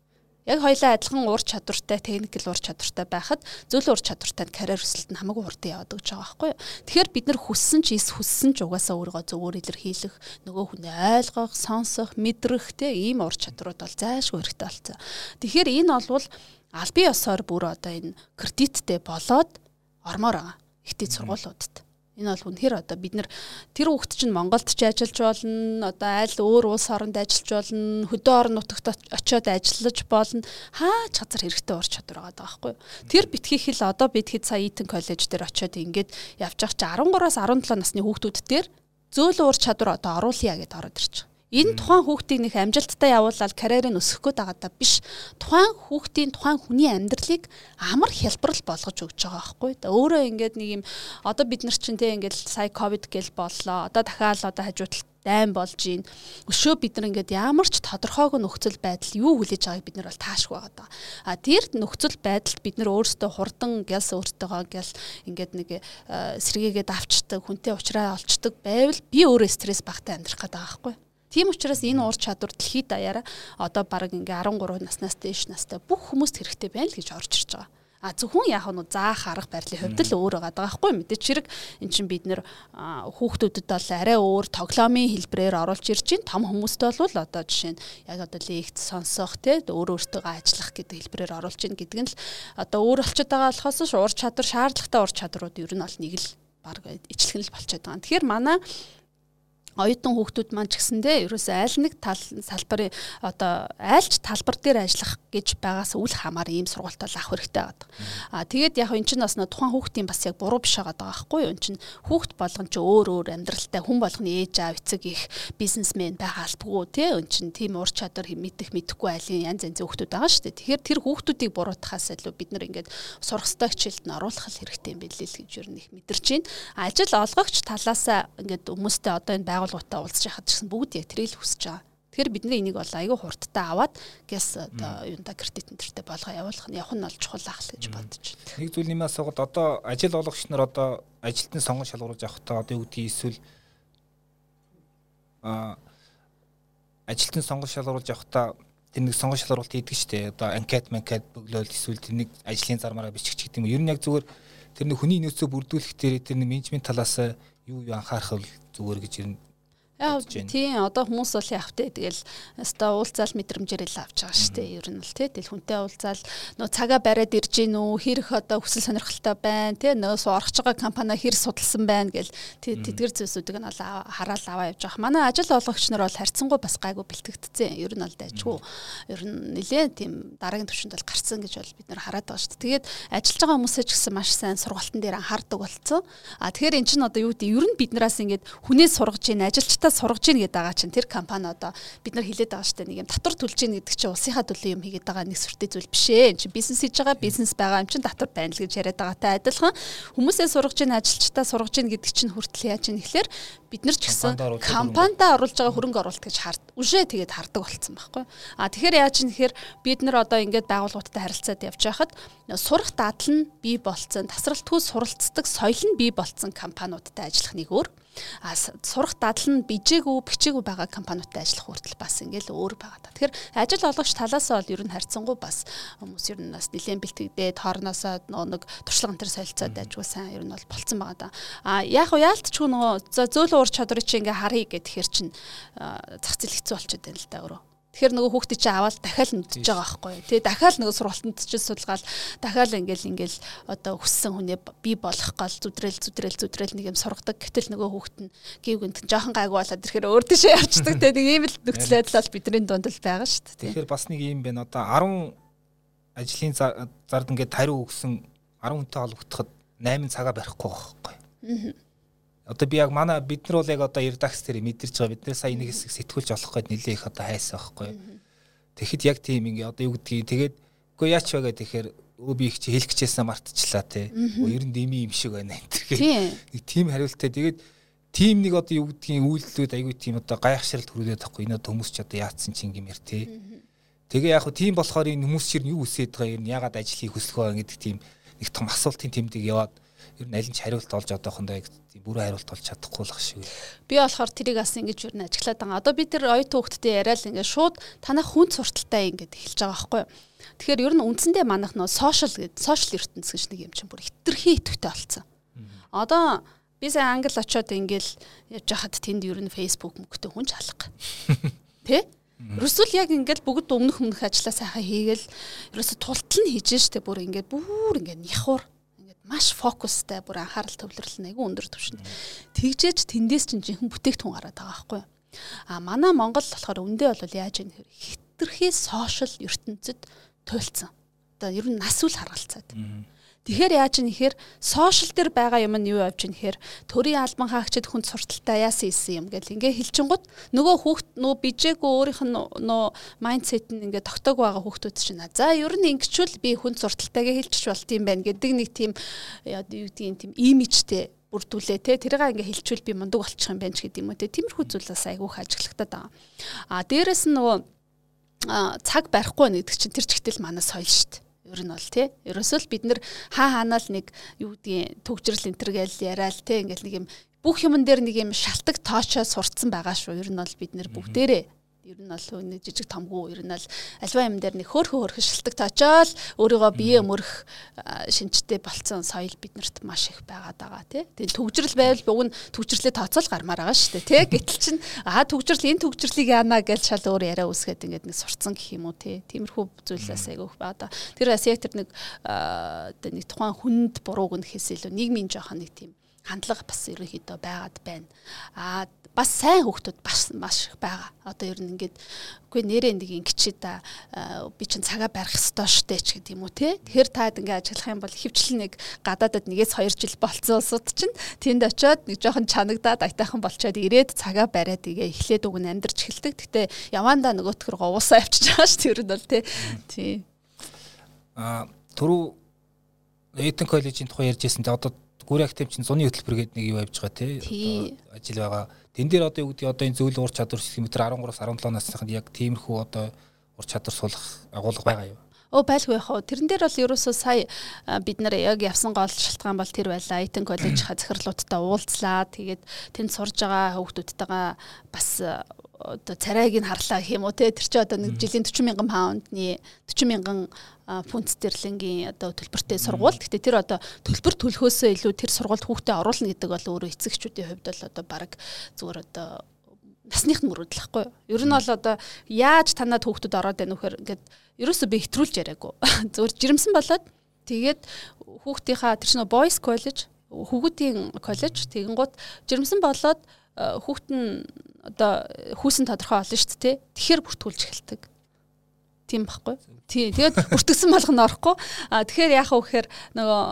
Speaker 2: Яг хоёлаа адилхан ур чадвартай, техникэл ур чадвартай байхад зөөлөн ур чадвартай карьер өсөлт нь хамаагүй хурдан яваад гэж байгаа байхгүй юу. Тэгэхээр бид нар хүссэн ч эс хүссэн ч угаасаа өөрийгөө зөвөр илэрхийлэх, нөгөө хүнээ ойлгох, сонсох, мэдрэх те ийм ур чадварууд бол зайлшгүй хэрэгтэй болсон. Тэгэхээр энэ бол албан ёсоор бүр одоо энэ кредиттэй болоод ормоор байгаа. Ихтэй сургуулиудад. Энэ бол үнэхээр одоо бид нар тэр хүүхд чинь Монголд ч ажиллаж болно, одоо аль өөр улс оронд ажиллаж болно, хөдөө орон нутагт очиод ажиллаж болно. Хаач газар хэрэгтэй ур чадвар байгаа байхгүй юу? Тэр битгий хэл одоо бид хэд сая Итэн коллеж дээр очиод ингээд явж байгаа чи 13-аас 17 насны хүүхдүүд дээр зөөлөн ур чадвар одоо оруулъя гэдээ ороод ирчих. Энэ тухайн хүүхдийг нэг амжилттай явуулаад карьерыг өсгөх гээд байгаа даа биш. Тухайн хүүхдийн тухайн хүний амьдралыг амар хялбарл болгож өгч байгаа байхгүй. Өөрөө ингээд нэг юм одоо бид нар чинь те ингээд сая ковид гэл боллоо. Одоо дахиад одоо хажуудлал дайм болж гин. Өшөө бид нар ингээд ямар ч тодорхойг нөхцөл байдал юу хүлээж байгааг бид нар бол таашгүй байгаа даа. А тэр нөхцөл байдалд бид нар өөрсдөө хурдан гялс өөртөөгөө гял ингээд нэг э, сэргээгээд авчдаг, хүнтэй уулзраа олцдог байвал би өөрөө стресс багтаа амьдрах гэдэг байгаа байхгүй. Тийм учраас энэ ур чадвар дэлхийд даяараа одоо баг ингээ 13 наснаас дээш настай бүх хүмүүст хэрэгтэй байна л гэж орж ирж байгаа. А зөвхөн яг нь заах арга барилын хувьд л өөр байгаа байхгүй мэдээч хэрэг эн чинь бид нэр хүүхдүүдэд бол арай өөр тоглоомын хэлбэрээр оруулж ирж чинь том хүмүүст бол одоо жишээ нь яг одоо лекц сонсох те өөр өөртөө ажиллах гэдэг хэлбэрээр оруулж ийн гэдэг нь л одоо өөр болчиход байгаа болохоос уур чадвар шаардлагатай ур чадрууд ер нь бол нэг л баг ижилхэн л болчиход байгаа. Тэгэхээр манай оюутан хүүхдүүд маань ч гэсэндээ ерөөсөө аль нэг тал салбарын одоо айлч талбар дээр ажиллах гэж байгаас үл хамаар ийм сургуультай авах хэрэгтэй байдаг. Аа тэгээд яг энэ чинь бас тухайн хүүхдийн бас яг буруу биш байгаа байхгүй юу? Энэ чинь хүүхд болгон ч өөр өөр амьдралтай хүн болгоны ээж аав эцэг их бизнесмен байгаа албагүй тий энэ чинь тийм ур чадвар мэдэх мэдэхгүй айлын янз янзын хүүхдүүд байгаа шүү дээ. Тэгэхээр тэр хүүхдүүдийг буруутахаас илүү бид нар ингээд сурах ёстой хичээлд нь оруулах хэрэгтэй юм билээ л гэж юу нэг мэдэрч байна. Ажил олгогч талаасаа ингээд хүмүүстэй одоо энэ байгууллагуудаа уулзж яхад гэсэн бүгд яг тэрийг л хүсэж байгаа. Тэгэхээр бидний энийг бол айгүй хурдтай аваад гэс одоо юунда кредит энтертэй болгоо явуулах нь явах нь бол чухал ах л гэж бодож байна.
Speaker 1: Нэг зүйл нэмээс согод одоо ажил олгогч нар одоо ажилтны сонгон шалгуулж авахдаа одоо юу гэдгийг эсвэл а ажилтны сонгон шалгуулж авахдаа тэр нэг сонгон шалгуулалт хийдэг штеп одоо анкет манкет бөглөөл эсвэл тэр нэг ажлын зармаараа бичих ч гэдэг юм. Ер нь яг зүгээр тэр нэг хүний нөөцөө бүрдүүлэх дээр тэр нэг менежмент талаас юу юу анхаарах зүгээр гэж ер нь
Speaker 2: Яа тийм одоо хүмүүс бол вэ? Тэгэл өстой уулзаал мэдрэмжээр л авч байгаа шүү дээ ер нь л тий. Тэл хүнтэй уулзаал нөө цагаа бариад ирж гин үү хэрэг одоо хүсэл сонирхолтой байна тий. Нөө орох байгаа компани хэр судалсан байна гэл тий тэдгэр зүйлсүүдийг нь бол хараал аваа явж байгаа. Манай ажил олгогч нар бол харьцангуй бас гайгүй бэлтгэгдсэн ер нь бол дайчгүй. Ер нь нэлээд тийм дараагийн төвшөнд бол гарцсан гэж бол бид нар хараад байгаа шүү дээ. Тэгээд ажиллаж байгаа хүмүүсээ ч гэсэн маш сайн сургалтын дээр анхаардаг болцсон. А тэгэхээр эн чинь одоо юу гэдэг ер нь биднээс ингээд хүнээс сургаж ийн ажилчтай сургаж ийн гэдэг байгаа чинь тэр компани одоо бид нар хилээд байгаа штэ нэг юм татвар төлж ийн гэдэг чинь улсынхаа төлөө юм хийгээд байгаа нэг сүртэй зүйл биш ээ. Энд чинь бизнес хийж байгаа бизнес байгаа юм чинь татвар байна л гэж яриад байгаатай адилхан хүмүүсээ сургаж ийн ажилчдаа сургаж ийн гэдэг чинь хүртэл яаж ийн гэхэлэр бид нар ч гэсэн компанидаа оруулж байгаа хөрөнгө оруулалт гэж хард үшээ тэгээд хардаг болцсон байхгүй. А тэгэхээр яаж юм гэхээр бид нар одоо ингээд байгууллагуудтай харилцаад явж байхад сурах дадал нь бий болцсон, тасралтгүй суралцдаг соёл нь бий болцсон компаниудтай ажиллах нэг өөр а сурах дадал нь бижээгүй бичээгүй байгаа компаниудтай ажиллах хүртэл бас ингээл өөр байгаа та. Тэгэхээр ажил олгогч талаас нь бол ер нь харьцангуй бас хүмүүс ер нь бас нэлээд бэлтгэдээд хоороноосоо нэг туршлага энэ солилцоод ажгүй сайн ер нь бол болцсон байгаа да. А яг яалтч нөгөө зөөлөн ур чадварыг чи ингээ харъя гэхээр чин зах зээл хэцүү болчиход байна л да өөрөө Тэгэхээр нөгөө хүүхдээ чи аваад дахиад мэдчихэж байгаа байхгүй юу. Тэгээ дахиад нөгөө сургалтанд чи судалгаал дахиад ингээл ингээл одоо хүссэн хүнээ би болох гол зүдрэл зүдрэл зүдрэл нэг юм сургадаг. Гэтэл нөгөө хүүхд нь гів гэнт жоохон гайгүй болоод ирэхээр өөр дэшээ явчихдаг. Тэгээ нэг ийм л нөхцөл байдал бол бидний дунд л байгаа шүү дээ.
Speaker 1: Тэгэхээр бас нэг юм байна. Одоо 10 ажлын зард ингээд хариу өгсөн 10 хүнтэй холбогдоход 8 цагаа барихгүй байхгүй. Аа одоо би яг манай бид нар бол яг одоо редакц дээр мэдэрч байгаа бид нар сая нэг хэсэг сэтгүүлж олох гээд нилээ их одоо хайсан байхгүй. Тэгэхэд яг тийм ингээ одоо юу гэдгийг тэгээд үгүй яач вэ гэдэг тэгэхээр өө би их чи хэлэх гэжсэн мартчихлаа те. Ер нь дими юм шиг байна энэ гэх. Нэг тийм хариултаа тэгээд тийм нэг одоо юу гэдгийг үйлдэлүүд айгүй тийм одоо гайхшралт хүрүүлээд тахгүй энэ хүмүүс ч одоо яатсан чи ингэмэр те. Тэгээ яг хөө тийм болохоор энэ хүмүүс чинь юу үсээд байгаа юм ягаад хийх хүсэлгүй гэдэг тийм нэг том асуултын тэмдэг яваад ер нь аль нь ч хариулт олж одоохондоо тийм бүрэн хариулт олж чадахгүй л ах шиг.
Speaker 2: Би болохоор тэрийг бас ингэж ер нь ажиглаад байгаа. Одоо би тэр оюутан хүүхдтэй яриад ингээд шууд танах хүн сурталтай ингээд эхэлж байгаа байхгүй юу? Тэгэхээр ер нь үндсэндээ манах нөө сошиал гэдэг сошиал ертөнц гэж нэг юм чинь бүр хитрхи идэвхтэй болсон. Одоо би сая англи очиод ингээл явж хахад тэнд ер нь Facebook мөнгөтэй хүн ч алга. [laughs] Тэ? Ерөөсөл яг ингээд бүгд өмнөх өмнөх ажиллаа сайхан хийгээл ерөөсө тултал нь хийж штэ бүр ингээд бүр ингээд няхуур маш фокустай бүр анхаарал төвлөрөл нэг өндөр түвшинд. Тэгжээж тэндээс чинь жинхэнэ бүтээгдэхүүн гараад байгаа байхгүй юу? А манай Монгол болохоор үндэ бол яаж юм хитрхи сошиал ертөнцид туйлцсан. Одоо ер нь нас үл харгалцаад. Тэгэхээр яаж юм нэхэр сошиал дээр байгаа юм нь юу явж ийн нэхэр төрийн албан хаагчид хүнд сурталтай яасан юм гэл. Ингээ хэлчингууд нөгөө хүүхд нөгөө бижээгүй өөрийнх нь нөө майндсет нь ингээ тогтоог байгаа хүүхдүүд чинь за ер нь ингэчүүл би хүнд сурталтайгээ хэлчих болт юм байна гэдэг нэг тийм юу гэдгийг тийм имижтэй бүрдүүлээ те. Тэрийг ингээ хэлчихвэл би мундаг болчих юм байна ч гэдэг юм уу те. Тиймэрхүү зүйлээс айгүйх ажиглагтаад байгаа. А дээрэс нь нөгөө цаг барихгүй нэгдэг чинь тэр чигтэл манай соёл дээ ер нь бол тий. Ерөөсөө л бид нэр хаа хаанаа л нэг юу гэдгийг төгжрөл энтергээл яриад тий ингээл нэг юм бүх юмн дээр нэг юм шалтак тоочоо сурцсан байгаа шүү. Ер нь бол бид нэр бүгдээрээ ер нь бол нэг жижиг томгүй ер нь бол альва юм дээр нэг хөөрхөн хөөрхөн шилдэг тоочоол өөрийгөө бие мөрөх шинжтэй болцсон соёл биднэрт маш их байгаад байгаа тий. Тэгээ төгжрөл байвал уг нь төгжрлээ тооцоол гармаар байгаа шүү дээ тий. Гэтэл чин аа төгжрөл энэ төгжрлийг яана гэж шал өөр яриа үсгээд ингээд нэг сурцсан гэх юм уу тий. Тиймэрхүү зүйлээс айгүйх. Тэр бас яг тэр нэг нэг тухайн хүнд бурууг нь хэсэл илүү нийгмийн жоохон нэг тийм хандлага бас ерөнхийдөө байгаад байна. Аа бас сайн хүүхдүүд бас маш их байгаа. Одоо ер нь ингээд үгүй нэрээ нэг ингэчээ да би чинь цагаа барих ёстой штэ ч гэдэг юм уу те. Тэгэхээр таад ингээд ажиллах юм бол хөвчлэн нэг гадаадад нэгээс 2 жил болцсон улсууд чинь тэнд очиод нэг жоохон чанагдаад айтайхан болчоод ирээд цагаа бариад игээ эхлээд уг нь амьдарч эхэлдэг. Гэтэ явандаа нөгөөтгөр говуусаа авчиж байгаа ш тэр нь бол те. Тий.
Speaker 1: А түрүү Эйтэн коллежийн тухай ярьж байсан те одоо гүрэ актив чинь зуны хөтөлбөр гэдэг нэг юу явж байгаа тий ажил байгаа. Тэн дээр одоо юу гэдэг одоо энэ зөвлөл ур чадвар сэлмэтр 13-аас 17 насныханд яг тиймэрхүү одоо ур чадвар суулгах агуулга байгаа юу?
Speaker 2: Өө байлгүй яах вэ? Тэрэн дээр бол ерөөсөө сая бид нар яг явсан гол шалтгаан бол тэр байлаа. Айтэн коллеж захирлуудтай уулзлаа. Тэгээд тэнд сурж байгаа хүүхдүүдтэйгээ бас одоо царайг нь харлаа гэх юм уу те тэр чи одоо нэг жилийн 40 мянган паундны 40 мянган фунт стерлингийн одоо төлбөртэй сургууль. Гэтэ тэр одоо төлбөр төлөхөөсөө илүү тэр сургуульд хүүхдээ оруулна гэдэг бол өөрөө эцэгчүүдийн хувьд бол одоо баг зүгээр одоо насных нь мөрөдлөхгүй. Ер нь бол одоо яаж танад хүүхдүүд ороод байна вөхөр ингээд ерөөсөө би хэтрүүлж яриаггүй. [laughs] Зөвхөн жирэмсэн болоод тэгээд хүүхдийнхаа тэр чинь boys college хүүхдийн коллеж тэгэнгუთ жирэмсэн болоод хүүхд нь одоо хүүсэн тодорхой олно шүү дээ. Тэгэхээр бүртгүүлж эхэлдэг. Тийм байхгүй. Тий. Тэгээд бүртгэсэн болгоно орохгүй. А тэгэхээр яах вэ гэхээр нөгөө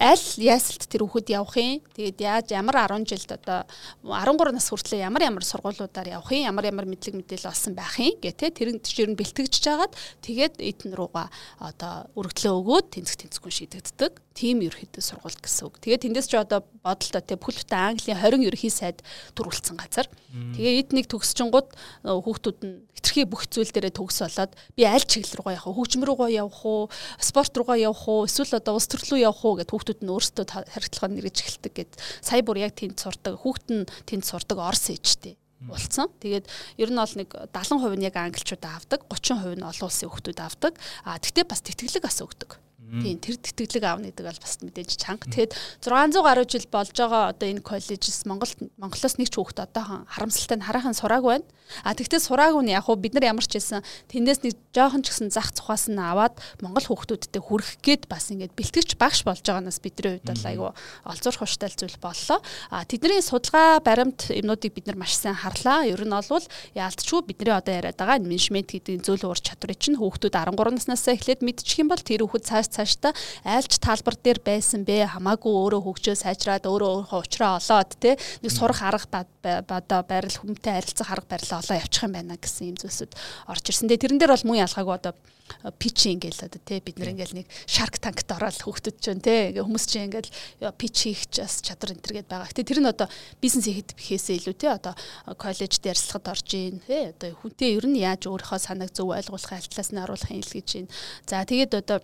Speaker 2: аль ясалт тэр хүүхэд явах юм. Тэгээд яаж ямар 10 жилд одоо 13 нас хүртэл ямар ямар сургуулиудаар явах юм, ямар ямар мэдлэг мэдээлэл олсон байх юм гэх те тэр жишээр нь бэлтгэж жагаад тэгээд эдэн руугаа одоо өргөдлөө өгөөд тэнцэх тэнцэхгүй шийдэгддэг тийм ерөөхдөө сургууль гэсэн үг. Тэгээ тэндээс ч одоо бодолтой те бүхэл бүтэн Английн 20 ерөнхий сайд төрүүлсэн газар. Тэгээ эд нэг төгсчингууд хүүхдүүд нь хитрхи бүх зүйл дээрээ төгс болоод би аль чиглэл руугаа явах вэ? Хөгжим рүүгээ явах уу? Спорт руугаа явах уу? Эсвэл одоо улс төрлөө явах уу гэд хүүхдүүд нь өөрсдөө харилцааг нэрэж эхэлдэг гэд сая бүр яг тэнд сурдаг. Хүүхд нь тэнд сурдаг Орос ээжтэй болсон. Тэгээд ер нь бол нэг 70% нь яг англичууд авдаг, 30% нь олон улсын хүүхдүүд авдаг. А тэгтээ бас тэтгэлэг бас өгдөг. Тийм тэр тэтгэлэг аавна гэдэг бол бас мэдээж чанга. Тэгэхэд 600 гаруй жил болж байгаа одоо энэ коллежс Монгол Монголоос нэг ч хүүхэд одоохон харамсалтай нь хараахан сураагүй байна. А тэгтээ сураагүй нь яг уу бид нар ямар ч хэлсэн тэндээс нэг жоохон ч гэсэн зах цухаас нь аваад Монгол хүүхдүүдтэй хүрэх гээд бас ингээд бэлтгэж багш болж байгаагаас бидний хувьд бол айгүй олзуурх хувьтай зүйл боллоо. А тэдний судалгаа баримт юмнуудыг бид нар маш сайн харлаа. Ер нь бол яалтчгүй бидний одоо яриад байгаа менежмент гэдэг зөвлө ур чадварыг чинь хүүхдүүд 13 наснаас эхлээд мэдчих юм бол тэр хүүхэд цааш цаашдаа айлч талбар дээр байсан бэ? Хамаагүй өөрөө хөгжөө сайжраад өөрөө өөрийнхөө уучраа олоод те нэг сурах арга бадаа байрал хүмтэй харилцах арга барилаа олоо явчих юм байна гэсэн юм зүйлсүүд орж ирсэн. Тэгээ тэрэн дээр бол муу ялгаагүй одоо пич ингээл одоо тий бид нар ингээл нэг шарк танкт ороод хөөхтөд ч тий ингээ хүмүүс чинь ингээл пич хийх бас чадвар энэ төр гээд байгаа. Гэтэ тэр нь одоо бизнес хийхэд бихээсээ илүү тий одоо коллежд ярилцлагад орж ийн тий одоо хүнтэй ер нь яаж өөрийнхөө санааг зөв ойлгуулах алтлаас нь оруулахын хэл гэж байна. За тэгээд одоо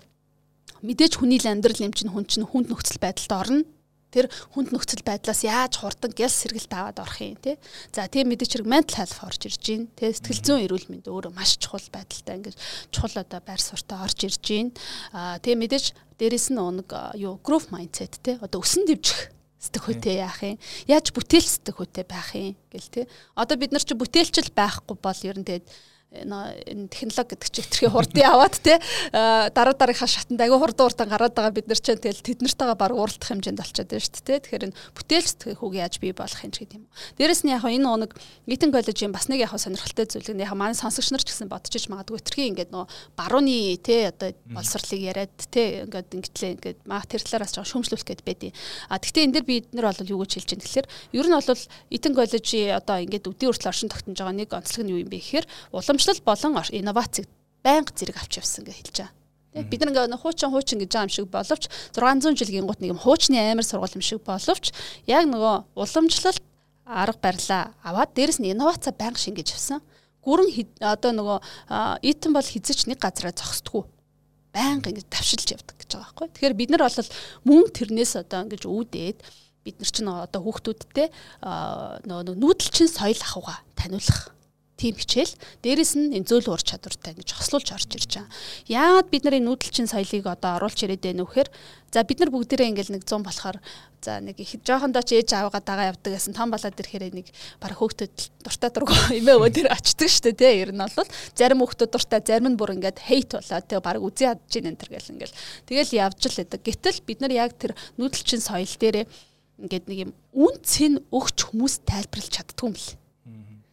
Speaker 2: мэдээж хүний л амьдрал юм чинь хүн чинь хүнд нөхцөл байдалд орно. Тэр хүнд нөхцөл байдлаас яаж хурдан гял сэргэлт аваад орох юм те. За тийм мэдээч хэрэг mental health орж ирж байна. Тэ сэтгэл зүйн эрүүл мэнд өөрөө маш чухал байдалтай ингээд чухал одоо байр суртаа орж ирж байна. Аа тийм мэдээч дээрэс нь нэг юу growth mindset те. Одоо өсөн дэвжих сэтгэхүйтэй яах юм яаж бүтээл сэтгэхүйтэй байх юм гэл те одоо бид нар чи бүтээлчл байхгүй бол ер нь тэгээд энэ технологи гэдэг чинь хэтэрхий хурдын аваад те дараа дараагийнхаа шатанд агүй хурдан хурдан гараад байгаа бид нар ч тэгэл тэд нартайгаа баг уралдах хэмжээнд болчиход байна шүү дээ тэгэхээр энэ бүтээл сэтгэхүйг яаж бий болох юм ч гэдэг юм. Дээрэс нь яг энэ нэг Митэн коллежийн бас нэг яг сонирхолтой зүйл нь яг манай сонсогч нар ч гэсэн бодчихж магадгүй хэтэрхий ингээд нөө барууны те одоо боловсрлыг яриад те ингээд ингэтлээ ингээд маа тэр талаараас жоо шүүмжлүүлэх гээд байдیں۔ А тэгвэл энэ дэр бид нар бол юу гэж хэлж байна тэгэхээр ер нь бол Итэн коллежийн одоо ингээд өдний хүртэл оршин тогтнож байгаа нэг онцлог нь юу юм бэ гэхээр улам уламжлал болон инновацийг байнга зэрэг авч явсан гэж хэлж байгаа. Тэг бид нар ингээ хуучин хуучин гэж байгаа юм шиг боловч 600 жилийн гут нэг юм хуучны амар сургууль юм шиг боловч яг нөгөө уламжлалт арга барилаа аваад дээрэс нь инновац байнга шингээж авсан. Гүрэн одоо нөгөө итэн бол хизэж нэг газараа зогсдгоо байнга ингэ давшилж явдаг гэж байгаа байхгүй. Тэгэхээр бид нар бол мөн тэрнээс одоо ингэж үүдээд бид нар ч нөгөө одоо хүүхдүүдтэй нөгөө нүүдэлчин соёл ахуйга таниулах тийм хичээл дээрэс нь энэ зөөл ур чадвартай гэж хослуулж орж ирж байгаа. Яагаад бид нарын нүүдэлчин соёлыг одоо оруулж ирээд байна вэ гэхээр за бид нар бүгдээрээ ингээл нэг 100 болохоор за нэг их жоохондоо ч ээж аваагаа дагаа явдаг гэсэн том болоод ирэхээр нэг баг хөөхтөд дуртай дургу [laughs] эмээ өвөө тэр очдөг шүү дээ тий ер нь бол зарим хөөхтөд дуртай зарим нь бүр ингээд хейт болоод тий баг үзий ядж ийн энэ төр гэл ингээл тэгэл явж л байдаг. Гэтэл бид нар яг тэр нүүдэлчин соёл дээрээ ингээд нэг юм үн цэн өгч хүмүүс тайлбарлаж чаддгүй юм бэл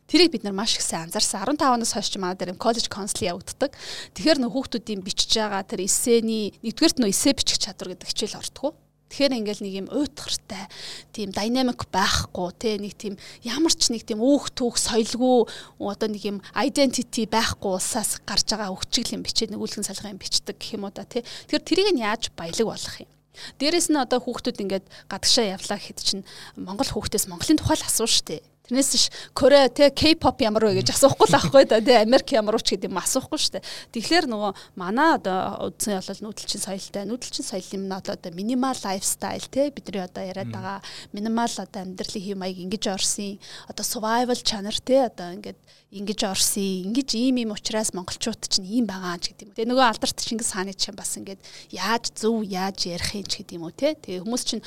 Speaker 2: Тэрийг бид нар маш их сайн анзаарсан. 15 оноос хойш ч манай дээр коллеж консул явагддаг. Тэгэхээр нөх хүүхдүүдийн бичиж байгаа тэр эссений нэгдүгээрт нөө эссе бичих чадвар гэдэг хичээл ордгоо. Тэгэхээр ингээл нэг юм уйтгартай тийм динамик байхгүй те нэг тийм ямар ч нэг тийм өөх түүх соёлгүй одоо нэг юм identity байхгүй улсаас гарч байгаа өвчгөл юм бичээд нэг үлгэн салгын бичдэг гэх юм уу да те. Тэгэхээр тэрийг нь яаж баялаг болох юм. Дээрэс нь одоо хүүхдүүд ингээд гадагшаа явлаа гэхэд чинь Монгол хүүхдээс Монголын тухай л асууж штэ. Тэрнээс ш Коре те K-pop ямар вэ гэж асуухгүй л ахгүй да те Америк ямар ч гэдэг юм асуухгүй дээ. Тэгэхээр нөгөө манай одоо үдсэн бол нүүдэлчин соёлтой нүүдэлчин соёл юм одоо одоо минимал лайфстайл те бидний одоо яриад байгаа минимал одоо амьдралын хэм маяг ингэж орсон одоо survival чанар те одоо ингээд ингэж орсон ингэж ийм ийм учраас монголчууд чинь ийм байгаа ч гэдэг юм. Тэгээ нөгөө алдарт Чингис хааны чинь бас ингээд яаж зөв яаж ярих юм ч гэдэг юм уу те. Тэгээ хүмүүс чинь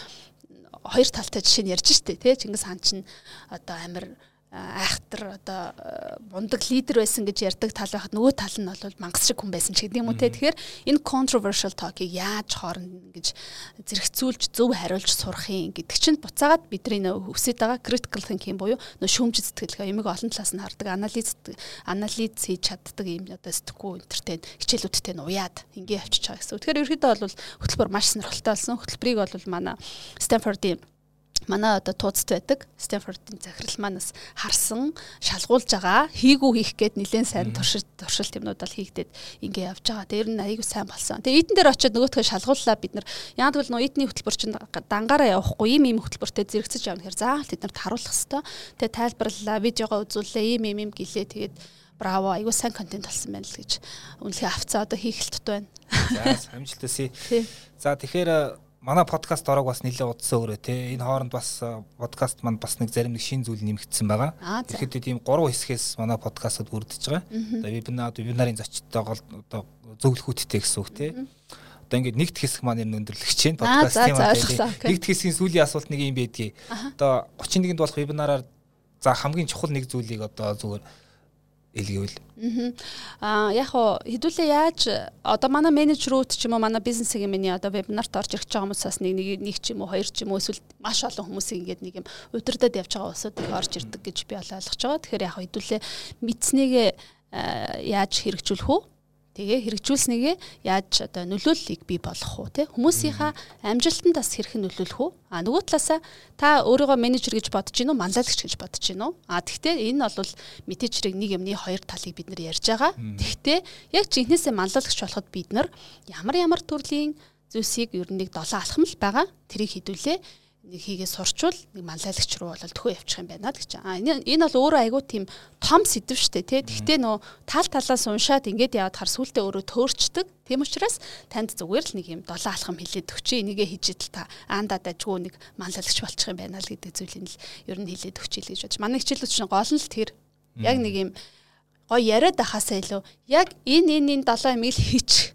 Speaker 2: хоёр талтай жишээ нь ярьж штэ тий Чингис хаан чинь одоо амир айхтар одоо мундаг лидер байсан гэж ярьдаг тал байхад нөгөө тал нь бол мангас шиг хүн байсан ч гэдэг юм уу те тэгэхээр энэ controversial talk-ыг яаж хооронд ингэж зэрэгцүүлж зөв хариулж сурах юм гэдэг чинь буцаагаад бидний нөө өсөд байгаа critical thinking буюу нөө шүүмж сэтгэлгээ юмыг олон талаас нь хардаг анализ анализ хийж чаддаг юм одоо сэтгэхгүй интертен хичээлүүдтэй нь уяад ингээ явчихж байгаа гэсэн. Тэгэхээр ерөөдөө бол хөтөлбөр маш сонирхолтой болсон. Хөтөлбөрийг бол манай Stanford-ийн манай одоо тууцт байдаг Стэнфордын захирал манаас харсан шалгуулж байгаа хийгүү хийх гээд нэлээд сайн туршилт туршилт юмнууд бол хийгдээд ингээ явж байгаа. Тэр нь аягүй сайн болсон. Тэгээ эдэн дээр очиод нөгөөтгөө шалгууллаа бид нар яг тэгвэл нөө эдний хөтөлбөр чинь дангаараа явахгүй ийм ийм хөтөлбөртэй зэрэгцэж явна гэхээр заавал тэд нарт харуулах хэвээр. Тэгээ тайлбарлалаа, видеогоо үзүүллээ, ийм ийм ийм гэлээ тэгээд браво аягүй сайн контент болсон байна л гэж үнэлгээ авцаа одоо хийх л тут байна.
Speaker 1: За амжилт хүсье. За тэгэхээр манай подкаст орог бас нэлээд удсан өөрөө те энэ хооронд бас подкаст манд бас нэг зарим нэг шин зүйл нэмэгдсэн байгаа. Тэгэхэд тийм гурван хэсгээс манай подкастууд үрдэж байгаа. Одоо вебинар вебинарын зочдтой одоо зөвлөхүүдтэй гэсэн үг те. Одоо ингээд нэгд хэсэг маань энэ өндөрлөгч чинь подкастын маань нэгд хэсгийн сүүлийн асуулт нэг юм байдгийг. Одоо 31-нд болох вебинараар за хамгийн чухал нэг зүйлийг одоо зүгээр илгээвэл.
Speaker 2: Аа яг хоо хэдүүлээ яаж одоо манай менежерүүд ч юм уу манай бизнесийн миний одоо вебинарт орж ирэх байгаа хүмүүсээс нэг нэг ч юм уу хоёр ч юм уу эсвэл маш олон хүмүүсийн ингээд нэг юм удирдах явж байгаа улсууд их орж ирдэг гэж би ойлгож байгаа. Тэгэхээр яг хэдүүлээ мэдснээгээ яаж хэрэгжүүлэх үү? Тэгээ хэрэгжүүлснийгээ яаж одоо нөлөөллийг бий болгох уу те хүмүүсийнхаа амжилтанд бас хэрхэн нөлөөлөх үү а нөгөө талаасаа та өөрийгөө менежер гэж бодож гинөө манлайлагч гэж бодож гинөө. А тэгтээ энэ бол мэдээчрэг нэг юмны хоёр талыг бид нар ярьж байгаа. Тэгтээ яг жинхнээсээ манлайлагч болоход бид нар ямар ямар төрлийн зүйлсийг ер нь нэг долоо алхам л байгаа. Тэрийг хідүүлээ нэг хийгээ сурчвал нэг манлайлагч руу бол төхөө явчих юм байна гэж. А энэ энэ бол өөрөө айгүй тийм том сэдв штэ тий. Тэгтээ нөө тал талаас уншаад ингээд яваад хар сүултээ өөрөө төөрчдөг. Тийм учраас танд зүгээр л нэг юм долоо алхам хилээд өгчээ. Энийгээ хийж идэл та аандаа дажгүй нэг манлайлагч болчих юм байна л гэдэг зүйлийг л ер нь хилээд өгчээ л гэж бодож. Манай хичээлүүд чинь гол нь л тэр. Яг нэг юм гой яриад ахаасаа илүү яг энэ энэ энэ долоо юм ил хийчих.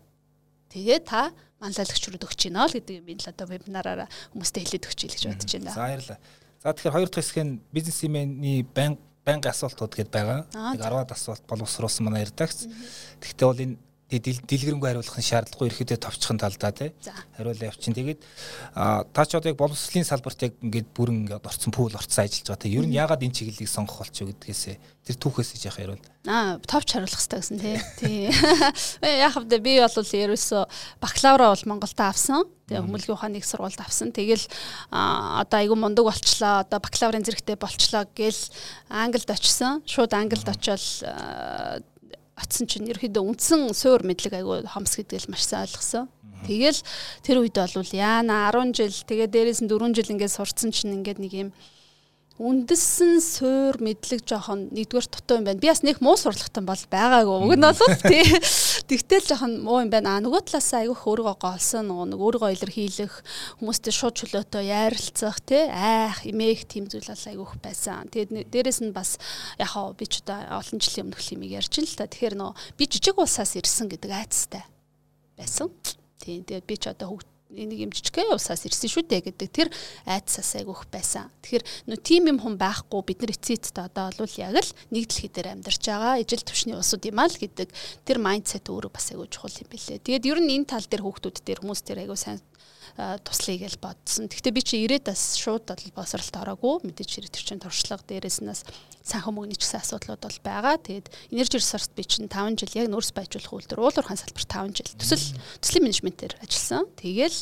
Speaker 2: Тэгээ та манлайлагч руу өгч гинэ л гэдэг юм л одоо вебинараараа хүмүүстээ хэлээд өгч ийл гэж бодож байна.
Speaker 1: За баярлалаа. За тэгэхээр хоёр дахь хэсэг нь бизнесмений банк банк асуултууд гэдээ байгаа. Нэг 10-аад асуулт боловсруулсан манай редакц. Бол энэ дэлгэрэнгүй хариулах нь шаардлагагүй ирэхдээ товчхон талдаа тий хариулаа явчин. Тэгээд та ч одоо яг боловсролын салбарт яг ингээд бүрэн ингээд орцсон пул орцсон ажиллаж байгаа. Тэг ер нь яагаад энэ чиглэлийг сонгох болчих вэ гэдгээсээ тэр түүхээс яах хариул.
Speaker 2: Аа товч хариулах хэрэгтэй гэсэн тий. Тий. Яг хавда би бол ерөөсө бакалавра бол Монголд авсан. Тэгээ хүмүүлгийн ухааны их сургуульд авсан. Тэгэл одоо айгүй мундаг болчлоо. Одоо бакалаврын зэрэгтэй болчлоо гэл Англид очисон. Шууд Англид очиод очсон чинь ерөөхдөө үндсэн суур мэдлэг айгүй хомс гэдгээл маш сайн ойлгосон. Тэгэл тэр үед бол яана 10 жил тэгээ дээрээс нь 4 жил ингээд сурцсан чинь ингээд нэг юм үндэссэн суур мэдлэг жоохон нэгдүгээр дутуу юм байна. Би бас нэг муу сурлагтан бол байгаагүй. Уг нь бол тий. Тэгтэл жоохон муу юм байна. А нөгөө талаас айгүйх өөрийгөө голсон нэг өөрийгөө илэрхийлэх хүмүүстэй шууд чөлөөтэй ярилцах тий айх, имэх тийм зүйл бас айгүйх байсан. Тэгээд дээрэс нь бас яг хаа би ч одоо олон жилийн өмнөх юм ярьж ин л та. Тэгэхээр нөө би жижиг улсаас ирсэн гэдэг айцтай байсан. Тийм тэгээд би ч одоо хөгт нэг юм жижигхэн усаас ирсэн шүү дээ гэдэг тэр айдсаас айгүйх байсан. Тэгэхээр нөө тим юм хүн байхгүй бид нар эцээдтэй одоо бол яг л нэг дэлхий дээр амьдарч байгаа ижил төвшний усуд юм аа л гэдэг тэр майндсет өөрөө бас айгүй чухал юм билээ. Тэгээд ер нь энэ тал дээр хүүхдүүд дээр хүмүүс дээр айгүй сайн туслая гэж бодсон. Гэхдээ би чи ирээд бас шууд босралт ороогүй. Мэдээж ирээд тэр чинь туршлага дээрээс нь санхүү мөнгөний ч гэсэн асуудлууд бол байгаа. Тэгээд энержи ресурс би чинь 5 жил яг нөөц байжуулах үйлдвэр уулуурхаан салбар 5 жил төсөл төслийн менежментээр ажилласан. Тэгээл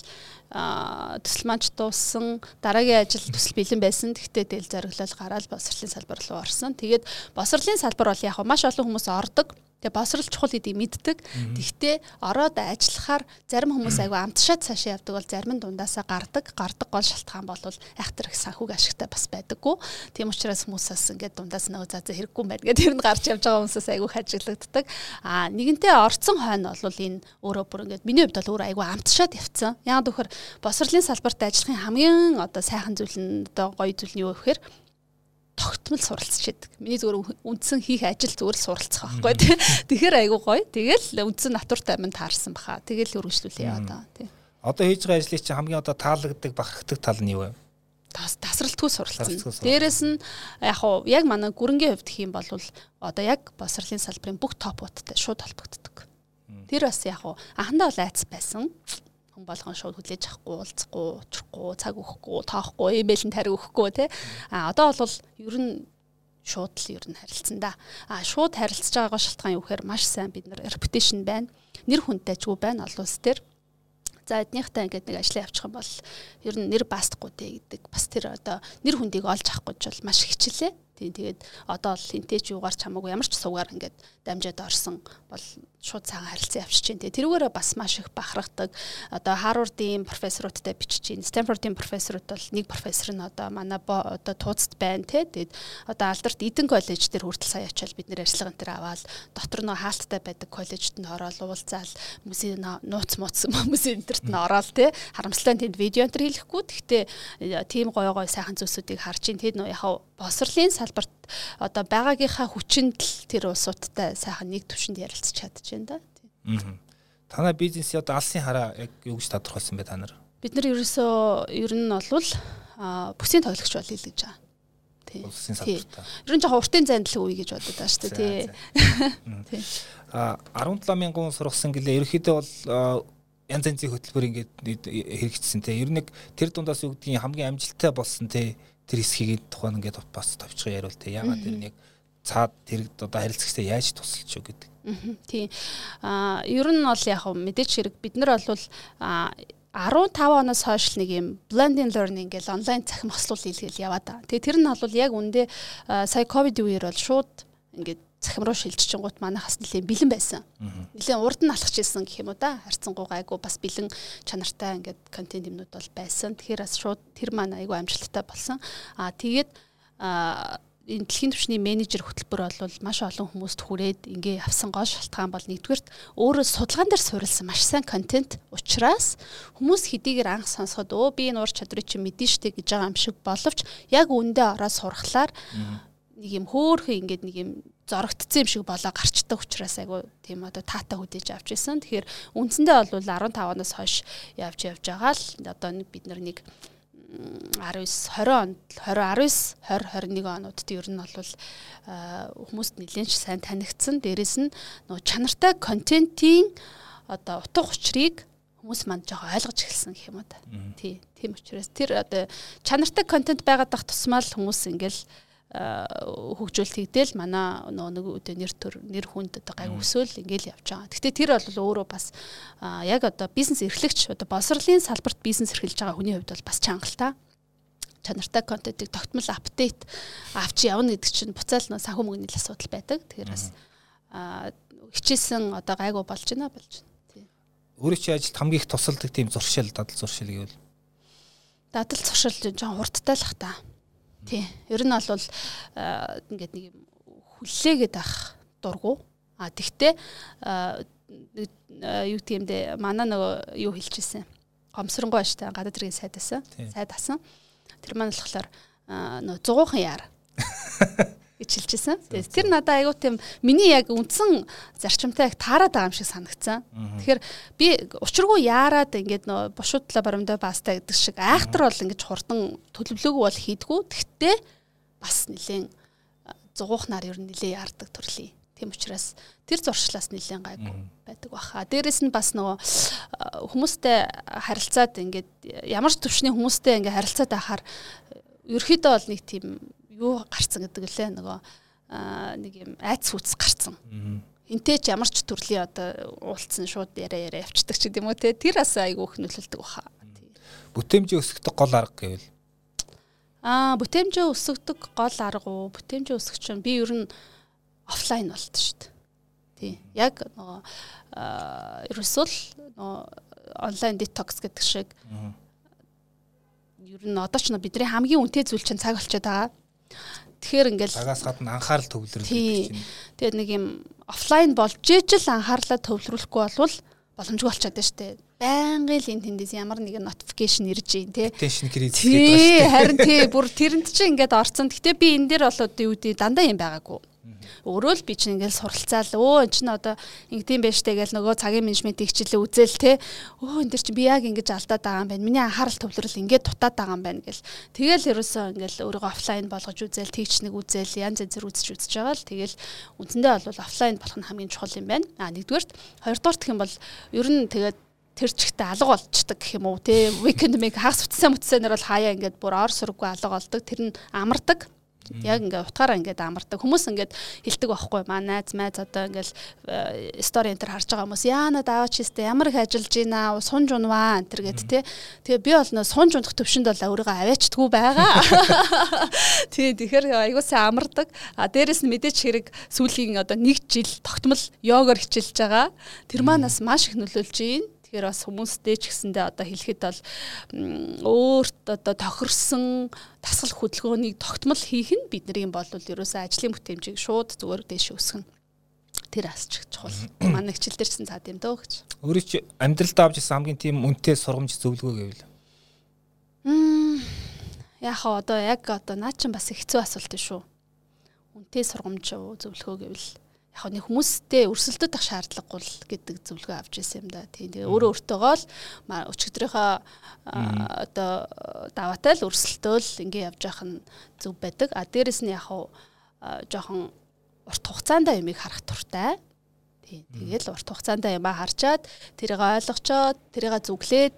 Speaker 2: төсөл маань дууссан. Дараагийн ажил төсөл бэлэн байсан. Тэгтээ дээл зориглол гараад босрлын салбар руу орсон. Тэгээд босрлын салбар бол яг маш олон хүмүүс ордог. Тэгээ босрол чухал гэдгийг мэддэг. Тэгтээ ороод ажиллахаар зарим хүмүүс айгүй амтшаад цаашаа явдаг бол зарим нь дундаасаа гардаг. Гардаг гол шалтгаан бол айхтар их санхүүг ашигтай бас байдаггүй. Тийм учраас хүмүүсээс ингээд дундаас нөгөө заа заа хэрэггүй байна гэдэг тэр нь гарч явж байгаа хүмүүсээс айгүй хажиглагддаг. Аа нэгэнтээ орцсон хойно бол энэ өөрөө бүр ингээд миний хувьд бол өөр айгүй амтшаад явцсан. Яг дөхөр босрлын салбарт ажиллахын хамгийн одоо сайхан зүйл нь одоо гоё зүйл нь юу гэхээр тогтмол суралцж яадаг. Миний зүгээр үндсэн хийх ажил зүгээр л суралцах байхгүй [laughs] тий. Тэгэхээр айгуу гоё. Тэгэл үндсэн натуртай амин таарсан баха. Тэгэл үргэлжлүүлээ одоо тий.
Speaker 1: Одоо хийж байгаа ажлыг чинь хамгийн одоо таалагддаг бахархдаг тал нь юу вэ?
Speaker 2: тас тасралтгүй суралцсан. Дээрэс нь яг уу яг манай гүрэнгийн хувьд юм бол одоо яг босрлын салбарын бүх топуудтай шууд холбогддог. Тэр бас яг уу анхандаа бол айц байсан хүн болгон шууд хүлээж авахгүй уулзахгүй учрахгүй цаг өгөхгүй тоохгүй имэйл нь тариг өгөхгүй те а одоо бол ер нь шууд л ер нь харилцсан да а шууд харилцаж байгаагаа шалтгаан юу гэхээр маш сайн бид нар reputation байна нэр хүндтэйчгүй байна олон улс төр За эднийхтэй ингээд нэг ажлаа явуучих юм бол ер нь нэр баасдахгүй дээ гэдэг. Бас тэр одоо нэр хүндийг олж авах гэж бол маш хичээлээ. Тийм тэгээд одоо л хинтээ ч юугаар ч хамаагүй ямар ч сувгаар ингээд дамжаад орсон бол шууд цагаан харилцан явчих чинь. Тэрүүгээрээ бас маш их бахархдаг. Одоо Харвардын профессоруудтай бичиж чинь, Стэнфордын профессорууд бол нэг профессор нь одоо манай одоо тууцд байна те. Тэгээд одоо Алдарт Эден коллеж дээр хүртэл сая очиад бид нэр ажиллагаан дээр аваад дотор нөө хаалттай байдаг коллежид нь ороод уулзаал хүмүүсийн нууц мууц [laughs] хүмүүсийн энтерт нь ороод те. Харамсалтай тэнд видео энтер хийхгүй. Гэхдээ тийм гоё гоё сайхан зүйлсүүдийг харж чинь тэд нөө яхаа босрлын салбарт одоо байгаагийнхаа хүчинд л тэр улсуудтай сайхан нэг төвшөнд ярилцж чадж байна да.
Speaker 1: Аа. Танай бизнес одоо алсын хараа яг юу гэж тодорхойлсон бэ та нар?
Speaker 2: Бид нар ерөөсөө ер нь болвол бүсийн тоглогч бол л гэж байгаа.
Speaker 1: Тий. Улсын салбартаа.
Speaker 2: Ер нь жоохон уртын зайд л үе гэж бодод байгаа шүү дээ.
Speaker 1: Тий. А 17 мянган сургасан гэлээ ерөөхдөө бол янз янзын хөтөлбөр ингээд хэрэгжсэн те. Ер нь тэр дундаас юу гэдгийг хамгийн амжилттай болсон те тэр хэсгийг тухайн ингээд бас товчхон яриул те. Ягаад тэр нэг цаад тэр одоо харилцагчтай яаж тусалж юу гэдэг.
Speaker 2: Тийм. Аа ер нь бол яг мэдээч хэрэг бид нар бол 15 оноос хойш нэг юм blending learning гэл онлайн цахим хослол хийлгээл яваад байгаа. Тэгээ тэр нь бол яг үндэ сая ковид үеэр бол шууд ингээд цахим руу шилжчихэнгуут манайхаас нэлээд бэлэн байсан. Нэлээд урд нь алхаж ирсэн гэх юм уу да. Харьцангуй гайгүй бас бэлэн чанартай ингээд контент юмнууд бол байсан. Тэгэхээр бас шууд тэр маань айгүй амжилттай болсон. Аа тэгээд энэ дэлхийн түвшний менежер хөтөлбөр бол маш олон хүмүүст хүрээд ингээ авсан гол шалтгаан бол нэгдүгürt өөрөө судалгаан дээр суурилсан маш сайн контент учраас хүмүүс хэдийгээр анх сонсоход өө би энэ ур чадрыг чи мэдэн штэ гэж байгаа юм шиг боловч яг үндэ ороод сурахлаар нэг юм хөөхөн ингээд нэг юм зорогдсон юм шиг болоо гарчдаг учраас айгу тийм одоо таата хүдээж авч ирсэн. Тэгэхээр үндсэндээ бол 15 оноос хойш явж явж байгаа л одоо бид нар нэг 19 20 онд 20 19 20 21 онуудад ер нь бол хүмүүст нэлээд сайн танигдсан. Дээрэс нь нөө чанартай контентын одоо утга учирыг хүмүүс манд жоо ойлгож эхэлсэн гэх юм уу та. Тий. Тийм учраас тэр одоо чанартай контент байгаад байх тусмаа л хүмүүс ингээл хөгжүүлэлт хийдэл манай нөгөө нэг нэр төр нэр хүнд одоо гай өсөөл ингээл явж байгаа. Гэхдээ тэр бол өөрөө бас яг одоо бизнес эрхлэгч одоо боловсролын салбарт бизнес эрхэлж байгаа хүний хувьд бол бас чангалтай чанартай контентыг тогтмол апдейт авч явна гэдэг чинь буцаал нөө санхүү мөнгөний асуудал байдаг. Тэгэхээр бас хичээсэн одоо гайгүй болж байна болж байна.
Speaker 1: Өөрөө чи ажилд хамгийн их тусалдаг тийм зуршил дадал зуршил гэвэл
Speaker 2: дадал зуршил жоон хурдтай л ах та. Тий. Ер нь бол ингээд нэг хүлээгээд ах дургу. А тэгтээ юу гэмдэ манай нөгөө юу хэлчихсэн. Гомсронгой штэ гадаад хэргийн сайд асан. Сайд асан. Тэр маань болохоор нөгөө зугуухан яар. [laughs] гэж хэлчихсэн. Тэр надад айгүй тийм миний яг үндсэн зарчимтай яг таарад байгаа юм шиг санагдсан. Тэгэхээр би учиргүй яарад ингээд нөө бушуудлаа баримдаа баста гэдэг шиг айхтар бол ингээд хурдан төлөвлөөгүй бол хийдгүү. Тэгтээ бас нэлээд зугуухнаар ер нь нэлээд яардаг төрлийн. Тийм учраас тэр зуршлаас нэлээд гайгүй байдаг баха. Дээрэс нь бас нөгөө хүмүүстэй харилцаад ингээд ямар ч төвшний хүмүүстэй ингээд харилцаад байхаар ерөөхдөө бол нэг тийм юу гарцсан гэдэг лээ нөгөө нэг юм айц хүц гарцсан. Энтэй ч ямар ч төрлийн одоо уулцсан шууд яриа яриа явцдаг ч гэдэм үү те тэр бас айгүй их нөлөөлдөг баха.
Speaker 1: Бүтэмжийн өсгөх гол арга гэвэл
Speaker 2: Аа бүтэмжээ өсгдөг гол арга уу? Бүтэмжээ өсгөх чинь би ер нь офлайн болд шүү дээ. Тий. Яг нөгөө ерөөсөө л нөгөө онлайн детокс гэдэг шиг ер нь одоо ч бидний хамгийн үнэтэй зүйл чинь цаг болчиход байгаа. Тэгэхээр ингээл
Speaker 1: цагаас гадна анхаарал төвлөрөх
Speaker 2: гэдэг чинь. Тэгээд нэг юм офлайн болж ижил анхаарлаа төвлөрүүлэхгүй болвол боломжгүй болчиход байна шүү дээ. Байнгын л энэ тэндээс ямар нэгэн notification ирж ийн тий.
Speaker 1: Attention credit гэдэг байна шүү
Speaker 2: дээ. Харин тий бүр тэрэнд чинь ингээд орцсон. Гэтэ би энэ дээр болоод юу гэдэг дандаа юм байгаагүй өөрөө л би чинь ингээл суралцаал. Өө эн чинь одоо ингэдэм байж тээ гэл нөгөө цагийн менежментийн хичээлээ үзэл те өө энэ дэр чинь би яг ингэж алдаад байгаа юм байна. Миний анхаарал төвлөрөл ингээд дутаад байгаа юм байна гэл. Тэгэл ерөөсөө ингээл өөрийгөө офлайн болгож үзэл тэгч нэг үзэл янз янзэр үзэж үзэж байгаа л тэгэл үндсэндээ бол офлайн болох нь хамгийн чухал юм байна. А нэгдүгээрт хоёрдугаарт гэх юм бол ер нь тэгээд тэр чигтээ алга болчдаг гэх юм уу те weekend make хагас утсаа мутсанаар бол хаяа ингээд бүр ор сурггүй алга болдог. Тэр нь амардаг Яг ингээ утгаараа ингээд амардаг. Хүмүүс ингээд хилдэг байхгүй маа найз майз одоо ингээл стори энэ төр харж байгаа хүмүүс яана даавч хэвчээ ямар их ажиллаж байна сунж унваа энэ төр гэд тэ. Тэгээ би бол нөө сунж унах төвшөнд бол өөрийгөө аваачдггүй байгаа. [laughs] Тий тэгэхээр аягуулсан амардаг. А дээрэс нь мэдээч хэрэг сүүлийн одоо нэг жил тогтмол йогоор хичээлж байгаа. Тэр манаас маш их нөлөөлж байна Тэгэхээр бас хүмүүстэй ч гэсэндээ одоо хэлэхэд бол өөрт одоо тохирсон дасгал хөдөлгөөнийг тогтмол хийх нь бидний бол ерөөсөө ажлын бүтээмжийг шууд зүгээр дэше өсгөн тэр асч чухал. [coughs] Манай хичээл дээрсэн цаад юм дөө гэж.
Speaker 1: Өөрөө чи амьдралдаа авч ирсэн хамгийн тийм үнэтэй сургамж зөвлөгөө гэвэл.
Speaker 2: Мм яг одоо яг одоо наа чин бас хэцүү асуулт шүү. Үнэтэй сургамж зөвлөгөө гэвэл яг нэг хүмүүстэй өрсөлдөд ах шаардлагагүй л гэдэг зөвлөгөө авч ирсэн юм да. Тийм. Тэгээ өөрөө өөртөөгөө л өчигдрийнхөө одоо даваатай л өрсөлдөөл ингэ явж явах нь зөв байдаг. А дээрэс нь яг хуу жоохон урт хугацаанд юмыг харах туртай. Тийм. Тэгэл урт хугацаанд юмаа харчаад тэрийг ойлгочоод тэрийг зүглээд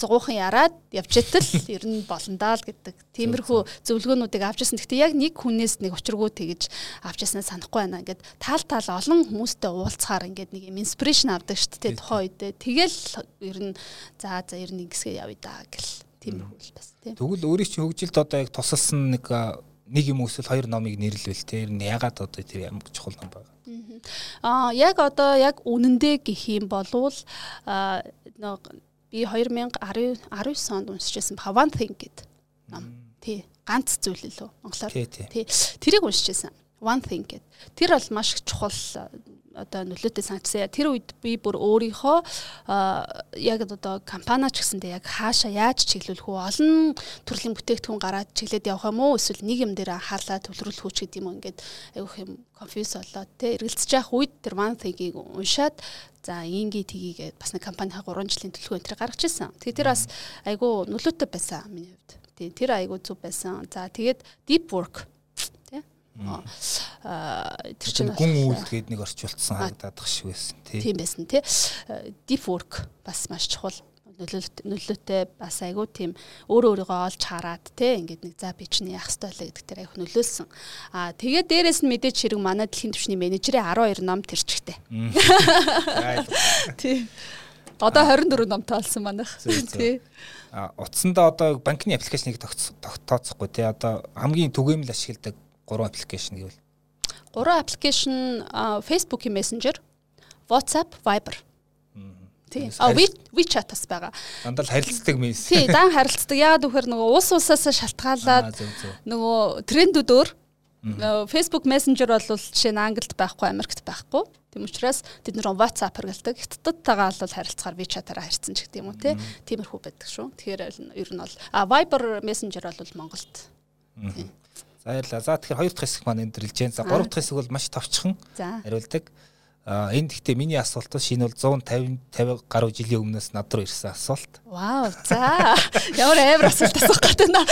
Speaker 2: зугуухан яраад явчихтал ер нь болондаа л гэдэг. Тиймэрхүү зөвлөгөөнүүдийг авч ирсэн. Гэхдээ яг нэг хүнээс нэг учиргүй тэгж авч ирснаа санахгүй байна. Ингээд таал таал олон хүмүүстэй уулзахаар ингээд нэг юм инспирэшн авдаг шүү дээ тухайн үедээ. Тэгэл ер нь за за ер нь ингэсгээ явъя даа гэл. Тиймэрхүү л бас тийм.
Speaker 1: Тэгвэл өөрийн чинь хөгжилд одоо яг тусалсан нэг нэг юм эсвэл хоёр номыг нэрлэвэл тэр нь ягаад одоо тэр ямар чухал ном байна?
Speaker 2: Аа яг одоо яг үнэндээ гэх юм болвол би 2019 19 онд уншижсэн One Thing гэдэг ном. Тий. Ганц зүйл лөө монголоор. Тий. Тэрийг уншижсэн. One Thing гэдэг. Тэр бол маш их чухал одоо нөлөөтэй санагдсан. Тэр үед би бүр өөрийнхөө яг одоо компаниач гэсэндээ яг хаашаа яаж чиглүүлэх үү? Олон төрлийн бүтээгдэхүүн гараад чиглээд явах юм уу? Эсвэл нэг юм дээр анхаарлаа төвлөрүүлэх үү гэдэг юм? Ингээд айгүйх юм конфьюз болоод те эргэлзэж явах үед тэр one thing-ийг уншаад за инги тгийгээд бас нэг компанийн 3 жилийн төлөвлөгөө энэ гаргаж ирсэн. Тэгээ тэр бас айгүй нөлөөтэй байсан миний хувьд. Тийм тэр айгүй зүг байсан. За тэгээд deep work
Speaker 1: тэр чинь гүн үйлдгээд нэг орчуулсан харагдаад тах шиг байсан
Speaker 2: тийм байсан тий deep work бас маш чухал нөлөөтэй бас айгүй тийм өөрөө өөрийгөө олж хараад те ингээд нэг за би чинь яах ёстой вэ гэдэг дээр айгүй нөлөөлсөн. Аа тэгээд дээрэс нь мэдээч хэрэг манай дэлхийн түвшний менежерийн 12 ном тэрчгтэй. [laughs] Тий. Одоо 24 номтой болсон манайх. Тий.
Speaker 1: А утсандаа одоо банкны аппликейшнийг тогтооцохгүй тий одоо хамгийн түгээмэл ашигладаг гурван аппликейшн гэвэл
Speaker 2: гурван аппликейшн Facebook-ийн Messenger, WhatsApp, Viber. Тийм. А WeChat бас байгаа.
Speaker 1: Дандаа харилцдаг мессеж.
Speaker 2: Тийм, дан харилцдаг. Яагаад гэхээр нөгөө уус усаас шалтгаалаад нөгөө трендүүд өөр. Facebook Messenger бол жишээ нь Англид байхгүй, Америкт байхгүй. Тийм учраас тэд нэр WhatsApp хэрэгэлдэг. Хятадтайгаа бол харилцахаар WeChat-аараа харьцсан ч гэдэг юм уу тий. Тиймэрхүү байдаг шүү. Тэгэхээр ер нь бол а Viber Messenger бол Монголд.
Speaker 1: Тийм. Баярлалаа. За тэгэхээр хоёр дахь хэсэг маань өндөрлж जैन. За гурав дахь хэсэг бол маш товчхон хариулдаг. А энэ гэхдээ миний асуулт шинэ бол 150 50 гаруй жилийн өмнөөс над руу ирсэн асуулт.
Speaker 2: Вау. За ямар амар асуулт асуух гэдэг нэ.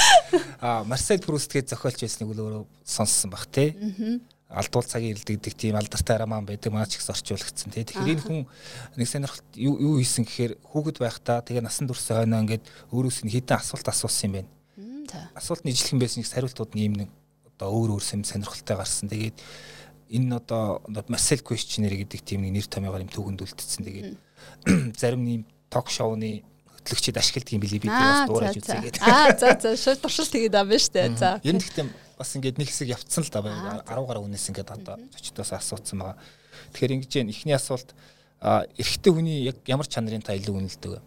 Speaker 1: А Марсель Пруст гэж зохиолч байсныг өөрөө сонссон бах тий. Алдуул цагийн ирэлдэгдэх тийм алдартай роман байдаг маань ч их орчуулагдсан тий. Тэгэхээр энэ хүн нэг сонирхолт юу хийсэн гэхээр хүүхэд байхдаа тэгээ насан турш хойноо ингээд өөрөөс нь хідэн асуулт асуусан юм байна. Асуулт нь ижлэхэн байсан их хариултууд нь юм нэг одоо өөр өөр сонирхолтой гарсан. Тэгээд энэ одоо Marcel Questionnaire гэдэг тийм нэг нэр томьёогоор юм төгөнд үлдсэн. Тэгээд зарим нэм ток шоуны хөтлөгчид ашигладаг юм билий би бас дуурайж үзээгээд.
Speaker 2: Аа за за шууд туршил тэгээд авна штэ. За.
Speaker 1: Ер нь гэхдээ бас ингээд нэг хэсэг явцсан л да. 10 гаруй үнээс ингээд одоо зочдоос асуусан байгаа. Тэгэхээр ингэж яа ихний асуулт эрэгтэй хүний яг ямар чанарын та илүү үнэлдэг вэ?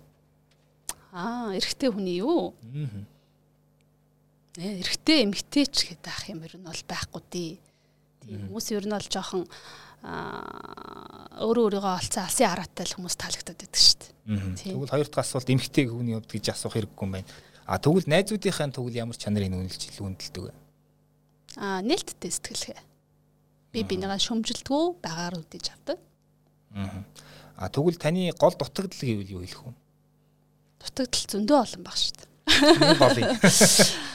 Speaker 2: Аа, эрэгтэй хүний юу? Аа. Э, эрэгтэй эмэгтэй ч гэдэг ах юм ер нь бол байхгүй дээ. Тийм хүмүүс ер нь бол жоохон өөрөө өөрийгөө олцсон алсын хараатай л хүмүүс таалагдаад байдаг шүү
Speaker 1: дээ. Тэгвэл хоёр дахь асуулт эмэгтэй хүний хувьд гэж асуух хэрэггүй юм байна. А тэгвэл найзуудынхаа тэгвэл ямар чанарыг үнэлж илүү үнэлдэг вэ?
Speaker 2: Аа нээлттэй сэтгэлгээ. Би бинийгаа шөмжилдгүү багаар үдэж авдаг.
Speaker 1: А тэгвэл таны гол дутагдал гэвэл юу хэлэх вэ?
Speaker 2: Дутагдал зөндөө олон баг шүү дээ.
Speaker 1: Болъё. [laughs]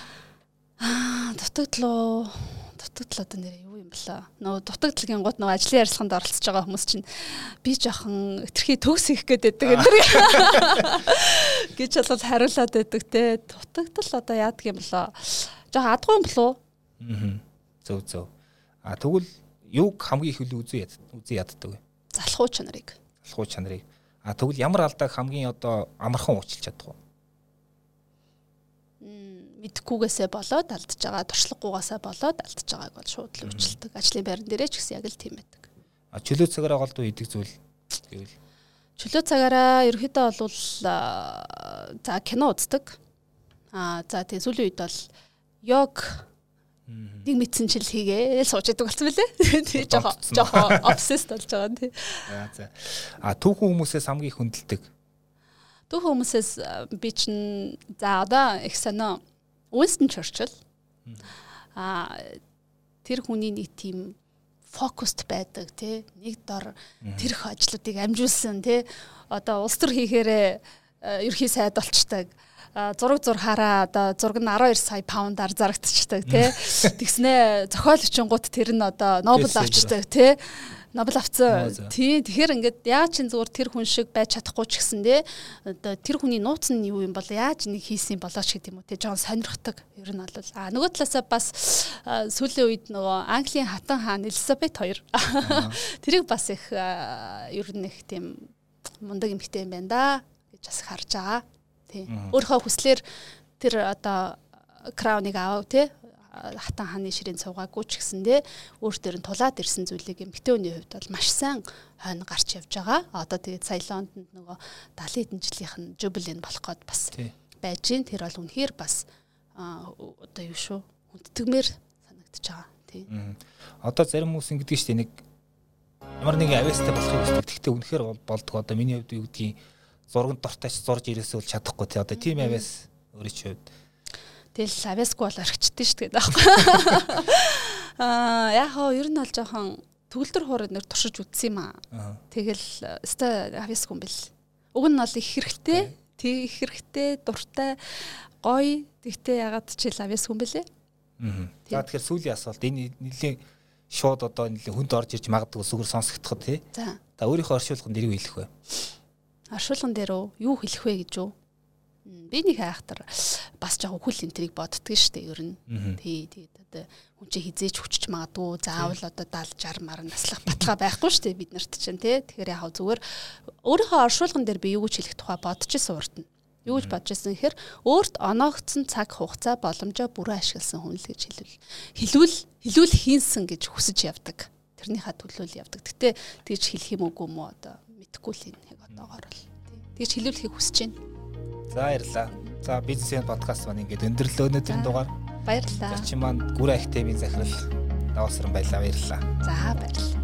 Speaker 2: Аа дутагдлоо дутагдал одоо нэр юу юм бэлээ. Нөө дутагдлагын гот нөгөө ажлын ярилцлаганд оролцож байгаа хүмүүс чинь би жоохон өтерхий төгс их гээд байдаг энэ [laughs] гэж бол хариулаад байдаг те. Дутагдал одоо яадаг юм бэлээ. Жоохон адгүй юм уу?
Speaker 1: Аа. Зөв зөв. А тэгвэл юг хамгийн их хөл үзүү үзээ яддаг вэ?
Speaker 2: Залхуу чанарыг.
Speaker 1: Залхуу чанарыг. А тэгвэл ямар алдааг хамгийн одоо амархан уучлах чадах вэ?
Speaker 2: Мэдхгүйгээсээ болоод алдж байгаа, туршлагагүйгээсээ болоод алдж байгааг бол шууд л уучлалдаг. Ажлын байран дээрээ ч гэсэн яг л тийм байдаг.
Speaker 1: А чөлөө цагаараа голдуу идэг зүйл гэвэл
Speaker 2: чөлөө цагаараа ерөөхдөө бол за кино үздэг. А за тэгээ сүүлийн үед бол йог нэг мэдсэн чил хийгээл сууж идэг болсон мөлий. Тэгээ жоохон жоохон обсест болж байгаа
Speaker 1: за. А түүхэн хүмүүсээс хамгийн хүндэлдэг.
Speaker 2: Түүхэн хүмүүсээс би чинь за одоо их сонио Winston Churchill. А тэр хүний нэг тийм фокуст байдаг тий нэг дор тэрх ажлуудыг амжуулсан тий одоо улс төр хийхээрээ ерхий сайд болчдаг зураг зурхаараа одоо зураг нь 12 сая паундаар зарагдчихдаг тий [laughs] тэгснэ зохиол өчнгууд тэр нь одоо Нобел авчдаг тий Нобел авцсан. Тий. Тэгэхээр ингээд яаж чин зүгээр тэр хүн шиг байж чадахгүй ч гэсэндээ одоо тэр хүний нууц нь юу юм бол яаж нэг хийсэн болооч гэдэг юм уу те жоон сонирхдаг. Ер нь бол а нөгөө талаасаа бас сүүлийн үед нөгөө Английн хатан хаан Элизабет 2 [laughs] тэрийг бас их ер нь их тийм мундаг эмэгтэй юм байна да гэж бас харж байгаа. Тий. Өөрийнхөө хүслээр тэр одоо крауныг аав те хатан хааны ширээн цугаагүй ч гэсэндээ өөртөө нь тулаад ирсэн зүйлийг эмгтэн хүний хувьд бол маш сайн хойно гарч явж байгаа. Одоо тэгээд сая Лондонд нөгөө 70 хэдэн жилийнх нь жубилин болох гээд бас байж гин тэр бол үнэхээр бас одоо юу шүү хүндэтгмээр санагдчихж байгаа. Тий.
Speaker 1: Одоо зарим хүмүүс ингэдэг шүү дээ нэг ямар нэгэн авьяастай болохыг хүсдэг. Гэхдээ үнэхээр болдгоо. Одоо миний хувьд юу гэдгийг зурганд дортойч зурж ирээсээ бол чадахгүй тий. Одоо тийм авьяас өөрийн хувьд
Speaker 2: Тэгэл авьяасгүй бол орхичдээ шүү дээ байхгүй. [laughs] Аа яг хоо ер нь бол жоохон төгөлдөр хуурай нэр туршиж үтсэн юм аа. Тэгэл өстой авьяасгүй юм бэл. Уг нь бол их хэрэгтэй. Тэг их хэрэгтэй, дуртай, гоё. Тэгтээ ягаад ч ил авьяасгүй юм бэлээ.
Speaker 1: Аа. За тэгэхээр сүүлийн асуулт энэ нэлийн шууд одоо нэлийн хүнд орж ирж магадгүй сүгэр сонсогдоход тий.
Speaker 2: За.
Speaker 1: Та өөрийнхөө оршуулганд нэрийг хэлэх вэ?
Speaker 2: Оршуулган дээр юу хэлэх вэ гэж юу? Би нэг хайхтар бас жоо хөл энтрийг боддөг шүү дээ ер нь. Тий, тэгээд одоо хүн чи хизээч хүчиж магадгүй заавал одоо 70 60 мар наслах баталгаа байхгүй дээ бид нарт чинь тий. Тэгэхээр яг зүгээр өөрийнхөө оршуулган дээр би юу гэж хэлэх тухай урд нь. Юу гэж бодож исэн гэхээр өөрт оноогдсон цаг хугацаа боломжоо бүрэн ашигласан хүн л гэж хэлвэл хэлвэл хэлүүл хийнсэн гэж хүсэж явдаг. Тэрнийхээ төлөөл явдаг. Гэтэ тэгж хэлэх юм уу мó одоо мэдэхгүй л энэ яг одоогоор л. Тэгж хэлүүлэхийг хүсэж байна.
Speaker 1: За баярлалаа. За бизнесийн подкаст маань ингээд өндөрлөө өнөөдрийн дугаар.
Speaker 2: Баярлалаа.
Speaker 1: Зочин маань гүр ахтемийн захирал даваасран байлаа баярлалаа.
Speaker 2: За баярлалаа.